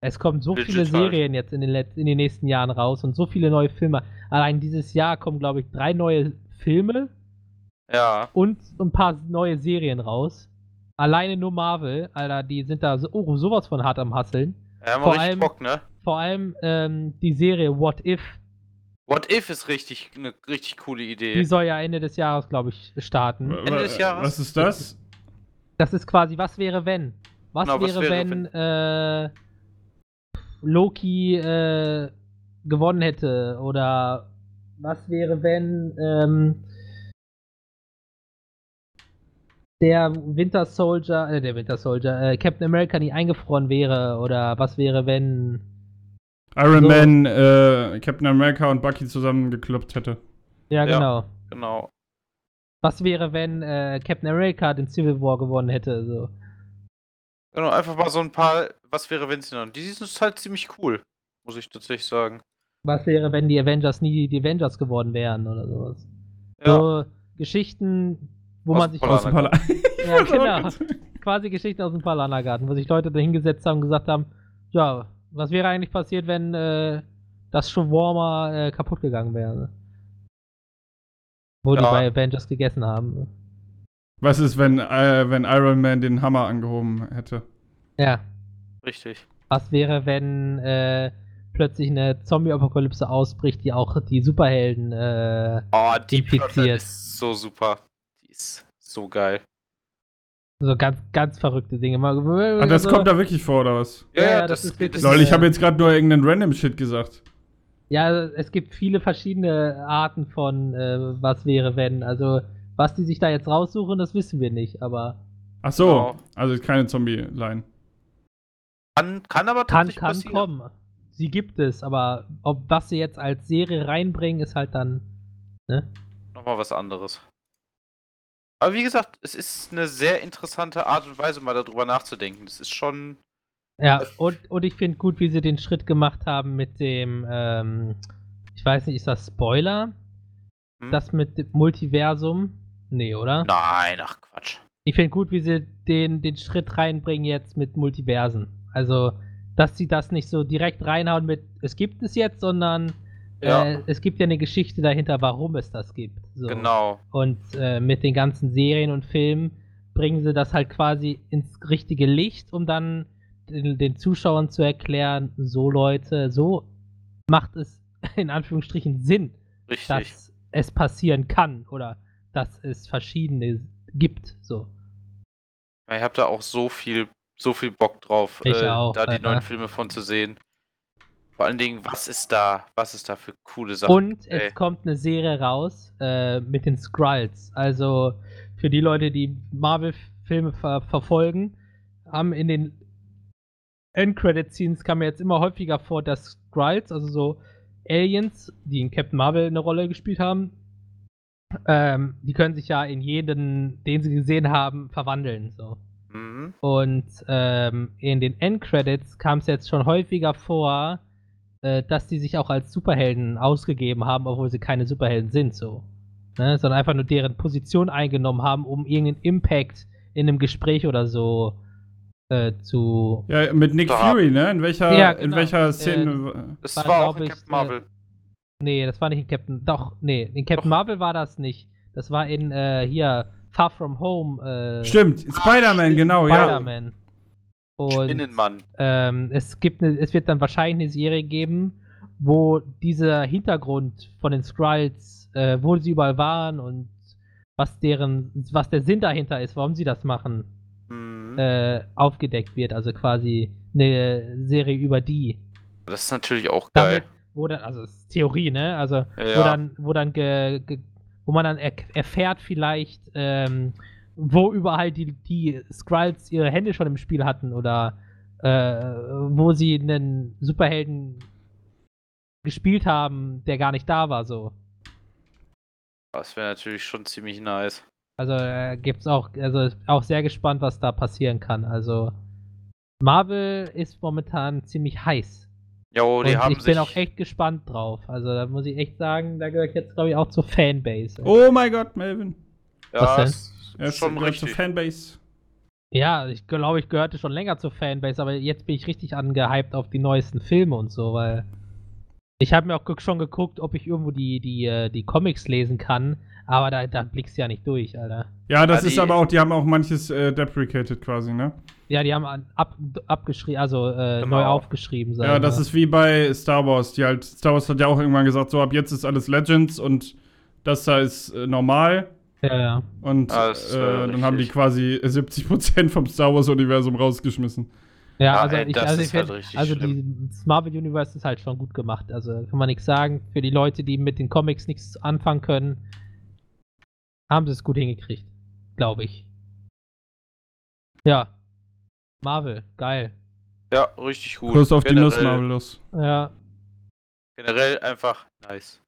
Es kommen so Legit viele. Serien jetzt in den, in den nächsten Jahren raus und so viele neue Filme. Allein dieses Jahr kommen, glaube ich, drei neue Filme Ja. und ein paar neue Serien raus. Alleine nur Marvel, Alter, die sind da so, oh, sowas von hart am Hasseln. Wir haben Vor richtig allem- Bock, ne? Vor allem ähm, die Serie What If, What If ist richtig eine richtig coole Idee. die soll ja Ende des Jahres, glaube ich, starten. Ende des Jahres? Was ist das? Das ist quasi, was wäre wenn? Was, Genau, was wäre, wäre, wenn äh, Loki äh, gewonnen hätte? Oder was wäre, wenn ähm, der Winter Soldier, äh, der Winter Soldier, äh, Captain America nie eingefroren wäre? Oder was wäre, wenn. Iron So. Man, äh, Captain America und Bucky zusammengekloppt hätte. Ja, Ja. genau. Genau. Was wäre, wenn äh, Captain America den Civil War gewonnen hätte? So. Genau, einfach mal so ein paar, was wäre, wenn sie noch. Die sind halt ziemlich cool, muss ich tatsächlich sagen. Was wäre, wenn die Avengers nie die Avengers geworden wären oder sowas? Ja, So Geschichten, wo Aus man sich. Aus dem Pala Ja, genau. Quasi Geschichten aus dem Paulanergarten, wo sich Leute da hingesetzt haben und gesagt haben, ja, was wäre eigentlich passiert, wenn äh, das Shawarma äh, kaputt gegangen wäre? Wo die Ja. bei Avengers gegessen haben. Was ist, wenn, äh, wenn Iron Man den Hammer angehoben hätte? Ja. richtig. Was wäre, wenn äh, plötzlich eine Zombie-Apokalypse ausbricht, die auch die Superhelden äh, Oh, die Infiziert. Ist so super. Die ist so geil. So ganz, ganz verrückte Dinge. Mal, Ah, das so, kommt da wirklich vor, oder was? Ja, Ja, das, das ist Das Lol, ich habe jetzt gerade nur irgendeinen random Shit gesagt. Ja, es gibt viele verschiedene Arten von äh, was wäre, wenn. Also, was die sich da jetzt raussuchen, das wissen wir nicht, aber Ach so, Genau. also keine Zombie-Line. kann, kann aber kann, tatsächlich kann passieren. kommen. Sie gibt es, aber ob was sie jetzt als Serie reinbringen, ist halt dann. Ne? Nochmal was anderes. Aber wie gesagt, es ist eine sehr interessante Art und Weise, mal darüber nachzudenken. Das ist schon. Ja, und, und ich finde gut, wie sie den Schritt gemacht haben mit dem, ähm, ich weiß nicht, ist das Spoiler? Hm? Das mit Multiversum? Nee, oder? Nein, ach Quatsch. Ich finde gut, wie sie den, den Schritt reinbringen jetzt mit Multiversen. Also, dass sie das nicht so direkt reinhauen mit, es gibt es jetzt, sondern Ja, äh, es gibt ja eine Geschichte dahinter, warum es das gibt. So. genau. Und äh, mit den ganzen Serien und Filmen bringen sie das halt quasi ins richtige Licht, um dann den, den Zuschauern zu erklären, so Leute, so macht es in Anführungsstrichen Sinn, Richtig. dass es passieren kann oder dass es verschiedene gibt. So. Ich habe da auch so viel, so viel Bock drauf, äh, auch, da die neuen Filme von zu sehen. Vor allen Dingen, was ist da, was ist da für coole Sachen? Und ey. es kommt eine Serie raus äh, mit den Skrulls. Also für die Leute, die Marvel-Filme ver verfolgen, haben in den End-Credit-Scenes kam mir jetzt immer häufiger vor, dass Skrulls, also so Aliens, die in Captain Marvel eine Rolle gespielt haben, ähm, die können sich ja in jeden, den sie gesehen haben, verwandeln. So. Mhm. Und ähm, in den Endcredits kam es jetzt schon häufiger vor, äh, dass die sich auch als Superhelden ausgegeben haben, obwohl sie keine Superhelden sind, so. Ne? Sondern einfach nur deren Position eingenommen haben, um irgendeinen Impact in einem Gespräch oder so äh, zu. Ja, mit Nick Da- Fury, ne? In welcher, Ja, in genau. welcher Szene? Das War, war, auch in ich, Captain Marvel. Nee, das war nicht in Captain. Doch, nee, in Captain Doch. Marvel war das nicht. Das war in äh, hier Far From Home. Äh, Stimmt, Spider-Man, genau, ja. Spider-Man. Und ähm, es gibt eine, es wird dann wahrscheinlich eine Serie geben, wo dieser Hintergrund von den Skrulls, äh, wo sie überall waren und was deren, was der Sinn dahinter ist, warum sie das machen, Mhm. äh, aufgedeckt wird. Also quasi eine Serie über die. Das ist natürlich auch geil. Damit, wo dann, also ist Theorie, ne? Also wo Ja. dann, wo dann ge, ge, wo man dann er, erfährt vielleicht, ähm, wo überall die, die Skrulls ihre Hände schon im Spiel hatten oder äh, wo sie einen Superhelden gespielt haben, der gar nicht da war, so. Das wäre natürlich schon ziemlich nice. Also äh, gibt's auch, also auch sehr gespannt, was da passieren kann. Also Marvel ist momentan ziemlich heiß. Jo, die und haben ich sich. bin auch echt gespannt drauf. Also da muss ich echt sagen, da gehöre ich jetzt, glaube ich, auch zur Fanbase. Oh mein Gott, Melvin. ja, Was denn? Er ist schon gehört zur richtig. Fanbase. Ja, ich glaube, ich gehörte schon länger zur Fanbase, aber jetzt bin ich richtig angehypt auf die neuesten Filme und so, weil ich habe mir auch schon geguckt, ob ich irgendwo die, die, äh, die Comics lesen kann, aber da, da blickst du ja nicht durch, Alter. Ja, das Ja, ist aber auch, die haben auch manches äh, deprecated quasi, ne? Ja, die haben ab, abgeschrieben, also äh, Genau. neu aufgeschrieben. sagen Ja, das wir. ist wie bei Star Wars. Die halt, Star Wars hat ja auch irgendwann gesagt, so ab jetzt ist alles Legends und das da ist äh, normal. Ja, ja. Und Ah, äh, äh, dann haben die quasi 70% vom Star Wars-Universum rausgeschmissen. Ja, Ja, also ey, ich, das also ist ich halt find, also die das Marvel Universe ist halt schon gut gemacht. Also kann man nichts sagen. Für die Leute, die mit den Comics nichts anfangen können, haben sie es gut hingekriegt, glaube ich. Ja. Marvel, geil. Ja, richtig gut. Plus auf die Nuss, Generell- Marvelous. Ja, Generell einfach nice.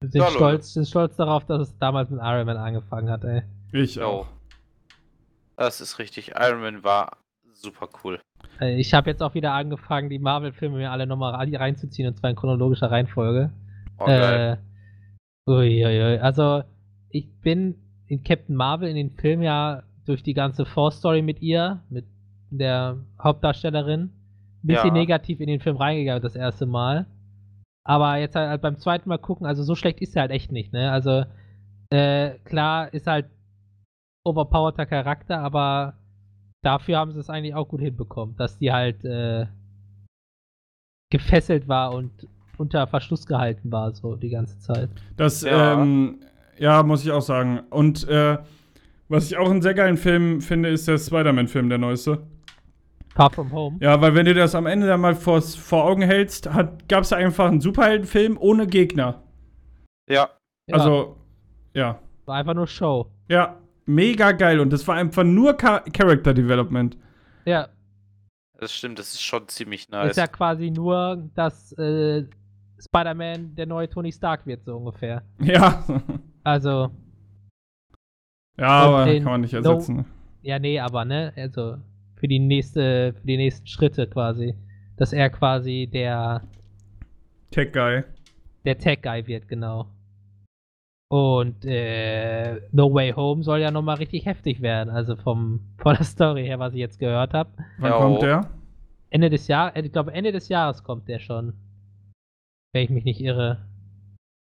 Wir sind Ja, stolz, sind stolz darauf, dass es damals mit Iron Man angefangen hat, ey. Ich auch. Das ist richtig. Iron Man war super cool. Äh, Ich habe jetzt auch wieder angefangen, die Marvel-Filme mir alle nochmal reinzuziehen, und zwar in chronologischer Reihenfolge. Oh, geil. Äh, uiuiui. Also, ich bin in Captain Marvel in den Film ja durch die ganze Vorstory mit ihr, mit der Hauptdarstellerin, ein bisschen Ja. negativ in den Film reingegangen, das erste Mal. Aber jetzt halt, halt beim zweiten Mal gucken, also so schlecht ist er halt echt nicht, ne? Also, äh, klar ist halt overpowerter Charakter, aber dafür haben sie es eigentlich auch gut hinbekommen, dass die halt äh, gefesselt war und unter Verschluss gehalten war, so die ganze Zeit. Das, Ja. ja, ähm, ja muss ich auch sagen. Und äh, was ich auch einen sehr geilen Film finde, ist der Spider-Man-Film, der neueste. Far From Home. Ja, weil wenn du das am Ende dann mal vors, vor Augen hältst, gab es einfach einen Superheldenfilm ohne Gegner. Ja, Also, ja. war einfach nur Show. Ja, mega geil. Und das war einfach nur Char Character Development. Ja, das stimmt. Das ist schon ziemlich ist nice. ja quasi nur, dass äh, Spider-Man der neue Tony Stark wird, so ungefähr. Ja. Also, ja, aber kann man nicht No- ersetzen. ja, nee, aber ne, also für die nächste, für die nächsten Schritte quasi, dass er quasi der Tech Guy. der Tech-Guy wird, genau. Und äh, No Way Home soll ja nochmal richtig heftig werden. Also vom, von der Story her, was ich jetzt gehört habe. Wann Ja, kommt oh. der? Ende des Jahres, ich glaube Ende des Jahres kommt der schon. Wenn ich mich nicht irre.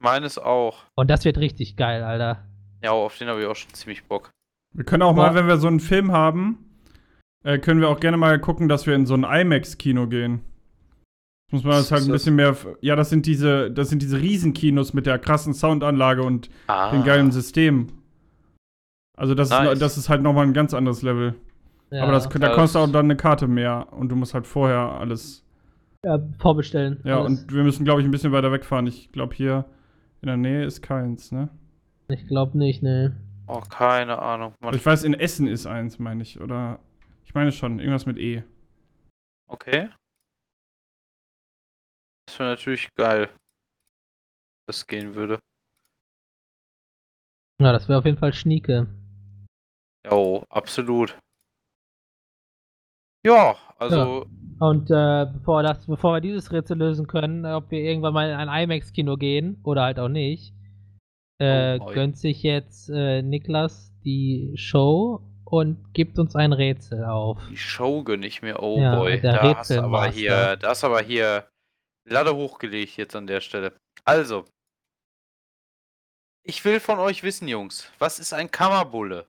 Meines auch. Und das wird richtig geil, Alter. Ja, auf den habe ich auch schon ziemlich Bock. Wir können auch mal, Boah. wenn wir so einen Film haben, äh, können wir auch gerne mal gucken, dass wir in so ein IMAX-Kino gehen. Muss man das halt ein bisschen mehr. Ja, das sind diese, das sind diese Riesenkinos mit der krassen Soundanlage und Ah. dem geilen System. Also das, Nice. ist, das ist halt nochmal ein ganz anderes Level. Ja, Aber das, da kostet auch dann eine Karte mehr und du musst halt vorher alles. ja, vorbestellen. Ja, alles. und wir müssen, glaube ich, ein bisschen weiter wegfahren. Ich glaube, hier in der Nähe ist keins, ne? Ich glaube nicht, ne. Oh, keine Ahnung. Also ich weiß, in Essen ist eins, meine ich. Oder. Ich meine schon, irgendwas mit E. Okay. Das wäre natürlich geil. Das gehen würde. Ja, das wäre auf jeden Fall Schnieke. Jo, absolut. Ja, also, Und äh, bevor, das, bevor wir dieses Rätsel lösen können, äh, ob wir irgendwann mal in ein IMAX-Kino gehen oder halt auch nicht, äh, Oh gönnt sich jetzt äh, Niklas die Show und gibt uns ein Rätsel auf. die Show gönne ich mir. Oh Ja, boy, der da hast du aber hier, da hast aber hier Lade hochgelegt jetzt an der Stelle. Also, ich will von euch wissen, Jungs, was ist ein Kammerbulle?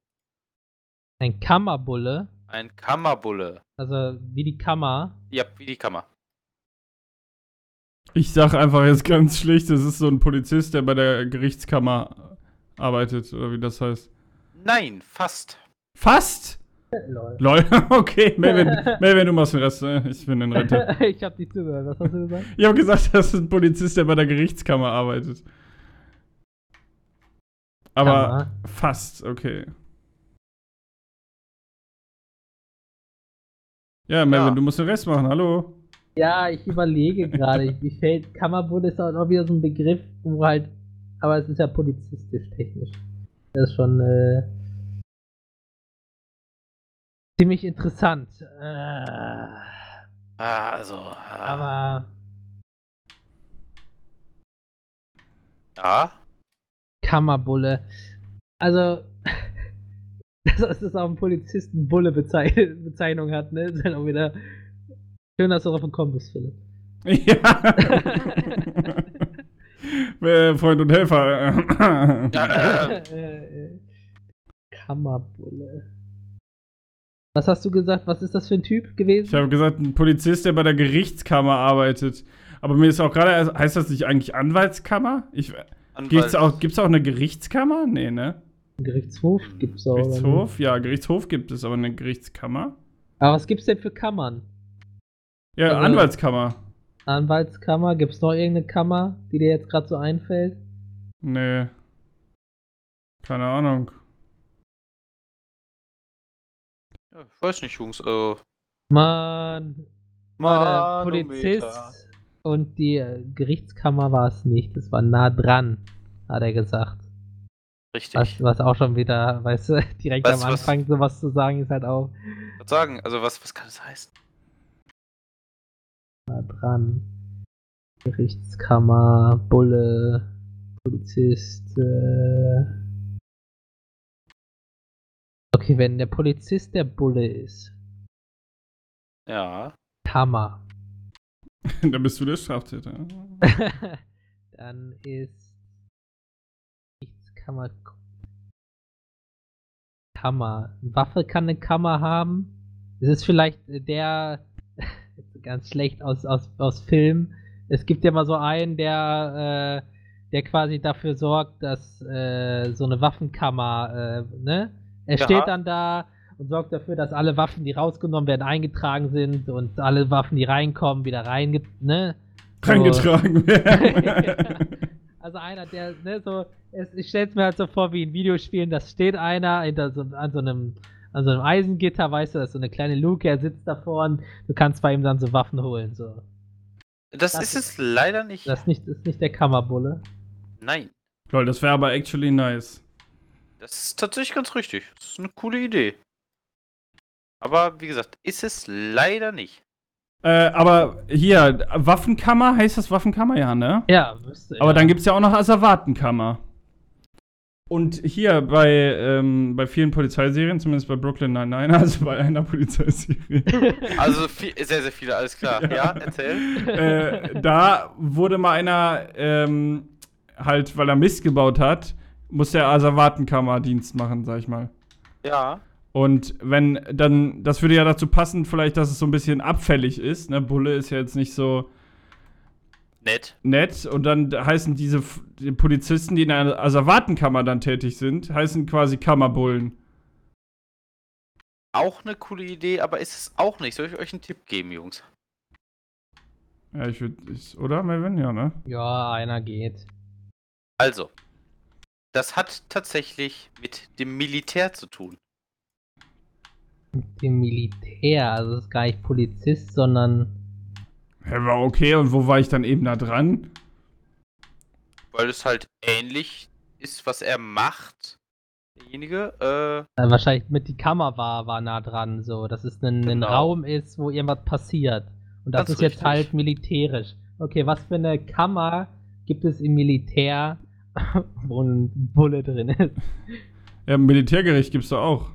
Ein Kammerbulle, Ein Kammerbulle. also wie die Kammer. Ja, wie die Kammer. Ich sag einfach jetzt ganz schlicht, das ist so ein Polizist, der bei der Gerichtskammer arbeitet, oder wie das heißt. Nein, fast. Fast! Lol. Lol, okay, Melvin, Melvin, du machst den Rest, äh, ich bin in Rente. ich hab nicht zugehört, was hast du gesagt? Ich habe gesagt, das ist ein Polizist, der bei der Gerichtskammer arbeitet. Aber Kammer. fast, okay. Ja, Melvin, Ja. du musst den Rest machen, hallo. Ja, ich überlege gerade. Ich- fällt Kammerbulle ist auch noch wieder so ein Begriff, wo halt. Aber es ist ja polizistisch technisch. Das ist schon äh, ziemlich interessant. Äh, Ah, also. ah, aber Ja. Kammerbulle. Also. Dass es auch ein Polizisten Bulle Bezei Bezeichnung hat, ne? Ist auch wieder. Schön, dass du drauf gekommen bist, Philipp. Ja. Äh, Freund und Helfer. Ja, äh, Äh, äh, Kammerbulle. Was hast du gesagt? Was ist das für ein Typ gewesen? Ich habe gesagt, ein Polizist, der bei der Gerichtskammer arbeitet. Aber mir ist auch gerade, heißt das nicht eigentlich Anwaltskammer? Ich, gibt's, Anwalt. auch, gibt's auch eine Gerichtskammer? Nee, ne? Gerichtshof gibt's auch. oder nicht? Gerichtshof? Ja, Gerichtshof gibt es, aber eine Gerichtskammer? Aber was gibt's denn für Kammern? Ja, Also- Anwaltskammer. Anwaltskammer? Gibt's noch irgendeine Kammer, die dir jetzt gerade so einfällt? Nee. Keine Ahnung. Ja, ich weiß nicht, Jungs. Äh, Mann. War der. Polizist und die äh, Gerichtskammer war es nicht. Das war nah dran, hat er gesagt. Richtig. Was, was auch schon wieder, weißt du, direkt Was- am was- Anfang sowas zu sagen, ist halt auch würd sagen, also was, was kann das heißen? nah dran. Gerichtskammer, Bulle, Polizist. Äh okay, wenn der Polizist der Bulle ist, Ja. Kammer, da bist du der Straftäter. dann ist Gerichtskammer. Kammer. Waffe kann eine Kammer haben. Es ist vielleicht der ganz schlecht aus, aus, aus Film. Es gibt ja mal so einen, der, äh, der quasi dafür sorgt, dass äh, so eine Waffenkammer, äh, ne? Er Ja. steht dann da und sorgt dafür, dass alle Waffen, die rausgenommen werden, eingetragen sind und alle Waffen, die reinkommen, wieder reinge... Ne? So- Reingetragen werden. also einer, der, ne, so, es, ich stell's mir halt so vor wie in Videospielen, da steht einer hinter so, an so einem an so einem Eisengitter, weißt du, das ist so eine kleine Luke, er sitzt davor und du kannst bei ihm dann so Waffen holen, so. Das, Das ist es leider nicht. Das ist nicht, ist nicht der Kammerbulle. Nein. Lol, das wäre aber actually nice. Das ist tatsächlich ganz richtig. Das ist eine coole Idee. Aber wie gesagt, ist es leider nicht. Äh, aber hier, Waffenkammer, heißt das Waffenkammer? Ja, ne? Ja, müsste. Aber ja. dann gibt es ja auch noch Asservatenkammer. Und hier bei, ähm, bei vielen Polizeiserien, zumindest bei Brooklyn Nine-Nine, also bei einer Polizeiserie, Also viel, sehr, sehr viele, alles klar. Ja, erzähl. äh, da wurde mal einer ähm, halt, weil er Mist gebaut hat, musste er Asservatenkammerdienst machen, sag ich mal. Ja. Und wenn dann, das würde ja dazu passen, vielleicht, dass es so ein bisschen abfällig ist. Ne? Bulle ist ja jetzt nicht so Nett. nett. Und dann heißen diese die Polizisten, die in einer Asservatenkammer dann tätig sind, heißen quasi Kammerbullen. Auch eine coole Idee, aber ist es auch nicht. Soll ich euch einen Tipp geben, Jungs? Ja, ich würde, oder Melvin? Ja, ne? Ja, einer geht. Also, das hat tatsächlich mit dem Militär zu tun. Mit dem Militär, also das ist gar nicht Polizist, sondern Ja, war okay. Und wo war ich dann eben da dran? Weil es halt ähnlich ist, was er macht. Derjenige. Äh, äh, wahrscheinlich mit die Kammer war, war nah dran, so, dass es ein, ein Genau. Raum ist, wo irgendwas passiert. Und das Ganz ist jetzt richtig. halt militärisch. Okay, was für eine Kammer gibt es im Militär, wo ein Bulle drin ist? Ja, im Militärgericht gibt's da auch.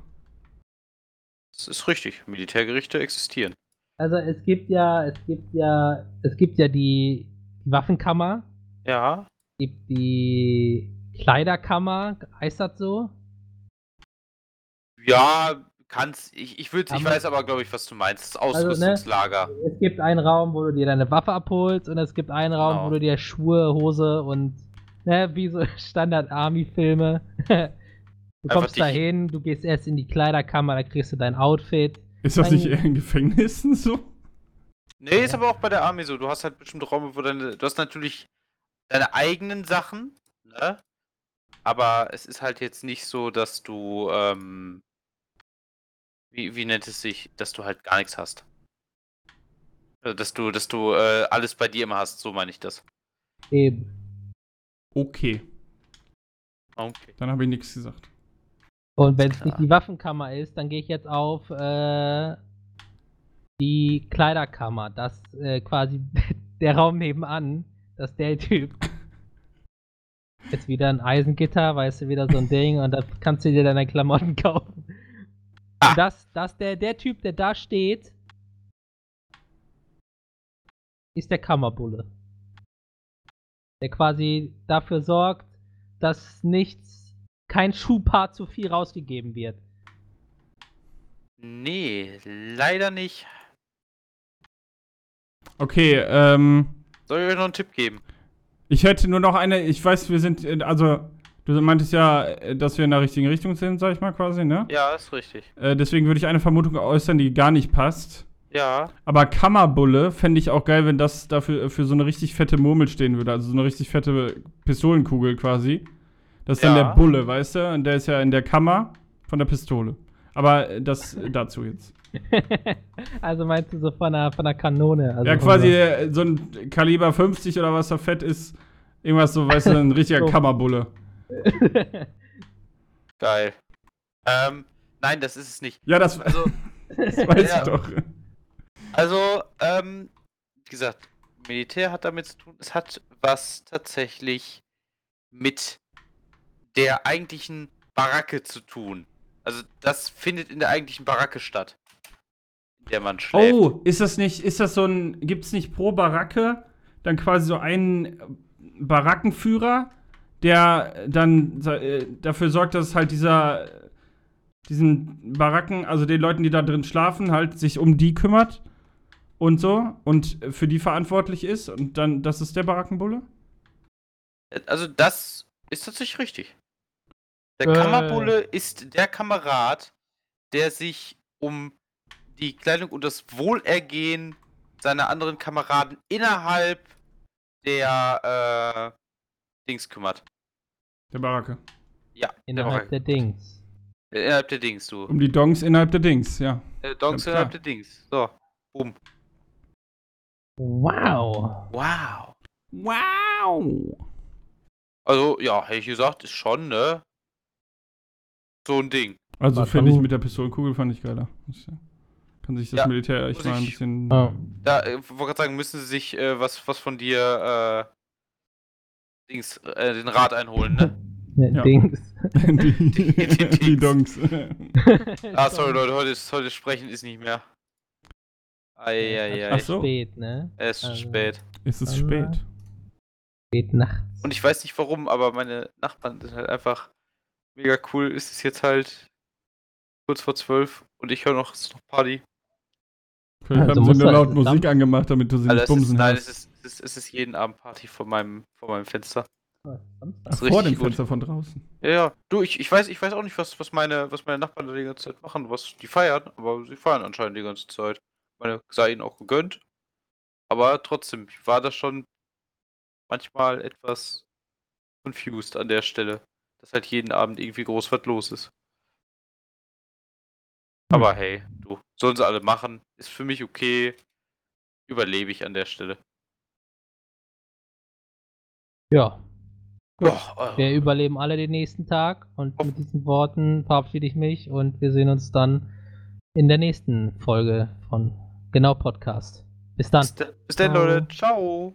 das ist richtig. Militärgerichte existieren. Also es gibt ja, es gibt ja, es gibt ja die Waffenkammer, Ja. es gibt die Kleiderkammer, heißt das so? Ja, kannst. Ich, ich, würd's, ich weiß aber, glaube ich, was du meinst. Das Also, ne? Ausrüstungslager. Es gibt einen Raum, wo du dir deine Waffe abholst und es gibt einen Raum, Genau. wo du dir Schuhe, Hose und ne, wie so Standard-Army-Filme. Du kommst da hin, du gehst erst in die Kleiderkammer, da kriegst du dein Outfit. Ist das nicht eher in Gefängnissen so? Nee, ist aber auch bei der Armee so. Du hast halt bestimmte Räume, wo deine. Du hast natürlich deine eigenen Sachen, ne? Aber es ist halt jetzt nicht so, dass du, ähm. Wie, wie nennt es sich? Dass du halt gar nichts hast. Also, Dass du, dass du äh, alles bei dir immer hast, so meine ich das. Eben. Okay, Okay. dann habe ich nichts gesagt. Und wenn es nicht die Waffenkammer ist, dann gehe ich jetzt auf äh, die Kleiderkammer. Das äh, quasi der Raum nebenan, dass der Typ. Jetzt wieder ein Eisengitter, weißt du, wieder so ein Ding und da kannst du dir deine Klamotten kaufen. Und das, das der, der Typ, der da steht, ist der Kammerbulle. Der quasi dafür sorgt, dass nichts, kein Schuhpaar zu viel rausgegeben wird. Nee, leider nicht. Okay, ähm, Soll ich euch noch einen Tipp geben? ich hätte nur noch eine, ich weiß, wir sind, in- also, du meintest ja, äh, dass wir in der richtigen Richtung sind, sag ich mal quasi, ne? Ja, ist richtig. Äh, deswegen würde ich eine Vermutung äußern, die gar nicht passt. Ja. Aber Kammerbulle fände ich auch geil, wenn das dafür für so eine richtig fette Murmel stehen würde. Also so eine richtig fette Pistolenkugel quasi. Das ist dann Ja. der Bulle, weißt du? Und der ist ja in der Kammer von der Pistole. Aber äh, das äh, dazu jetzt. also meinst du so von einer, von einer Kanone? Also ja, quasi so- äh, so ein Kaliber 50 oder was da fett ist. Irgendwas so, weißt du, ein richtiger So. Kammerbulle. Geil. Ähm, nein, das ist es nicht. Ja, das, Also, das weiß ja. ich doch. Also, ähm, wie gesagt, Militär hat damit zu tun. Es hat was tatsächlich mit der eigentlichen Baracke zu tun. Also, das findet in der eigentlichen Baracke statt. In der man schläft. Oh, ist das nicht, ist das so ein, gibt es nicht pro Baracke dann quasi so einen Barackenführer, der dann äh, dafür sorgt, dass halt dieser, diesen Baracken, also den Leuten, die da drin schlafen, halt sich um die kümmert und so und für die verantwortlich ist und dann, das ist der Barackenbulle? Also, das ist tatsächlich richtig. Der Äh. Kammerbulle ist der Kamerad, der sich um die Kleidung und das Wohlergehen seiner anderen Kameraden innerhalb der äh, Dings kümmert. Der Baracke. Ja, der Innerhalb Baracke. der Dings. Äh, innerhalb der Dings, du. Um die Dongs innerhalb der Dings, ja. Äh, ganz innerhalb klar. der Dings. So, boom. Wow. Wow. Wow! Also, ja, hätte ich gesagt, ist schon, ne? So ein Ding. Also finde ich mit der Pistolenkugel fand ich geiler. Kann sich das Ja, Militär echt mal ein ich- bisschen. Ja. Da, äh, wollte gerade sagen, müssen sie sich äh, was, was von dir, äh, Dings, äh, den Rat einholen, ne? Ja, Ja. Dings. die, die die Dongs. Ah, sorry Leute, heute heute sprechen ist nicht mehr. Eieiei. Ach so. Spät, ne? Es ist Also- spät. es ist Also- spät. Spät nachts. Und ich weiß nicht warum, aber meine Nachbarn sind halt einfach mega cool. Es ist jetzt halt kurz vor zwölf und ich höre noch, es ist noch Party. Vielleicht Also haben sie nur laut ist Musik Dampf- angemacht, damit du sie Also nicht es ist, bumsen nein, hast. es ist, es ist, es ist jeden Abend Party vor meinem, vor meinem Fenster. Das ist Vor dem gut. Fenster von draußen. Ja, ja. Du, ich, ich weiß, ich weiß auch nicht, was, was meine, was meine Nachbarn da die ganze Zeit machen, was die feiern, aber sie feiern anscheinend die ganze Zeit. Ich meine, sei ihnen auch gegönnt. Aber trotzdem, ich war da schon manchmal etwas confused an der Stelle, dass halt jeden Abend irgendwie groß was los ist. Aber hey, du, sollen sie alle machen, ist für mich okay. Überlebe ich an der Stelle. Ja. Gut. Oh, Wir überleben alle den nächsten Tag und Hoff- mit diesen Worten verabschiede ich mich und wir sehen uns dann in der nächsten Folge von Genau Podcast. Bis dann. bis, dann- bis dann, Ciao. Leute. Ciao.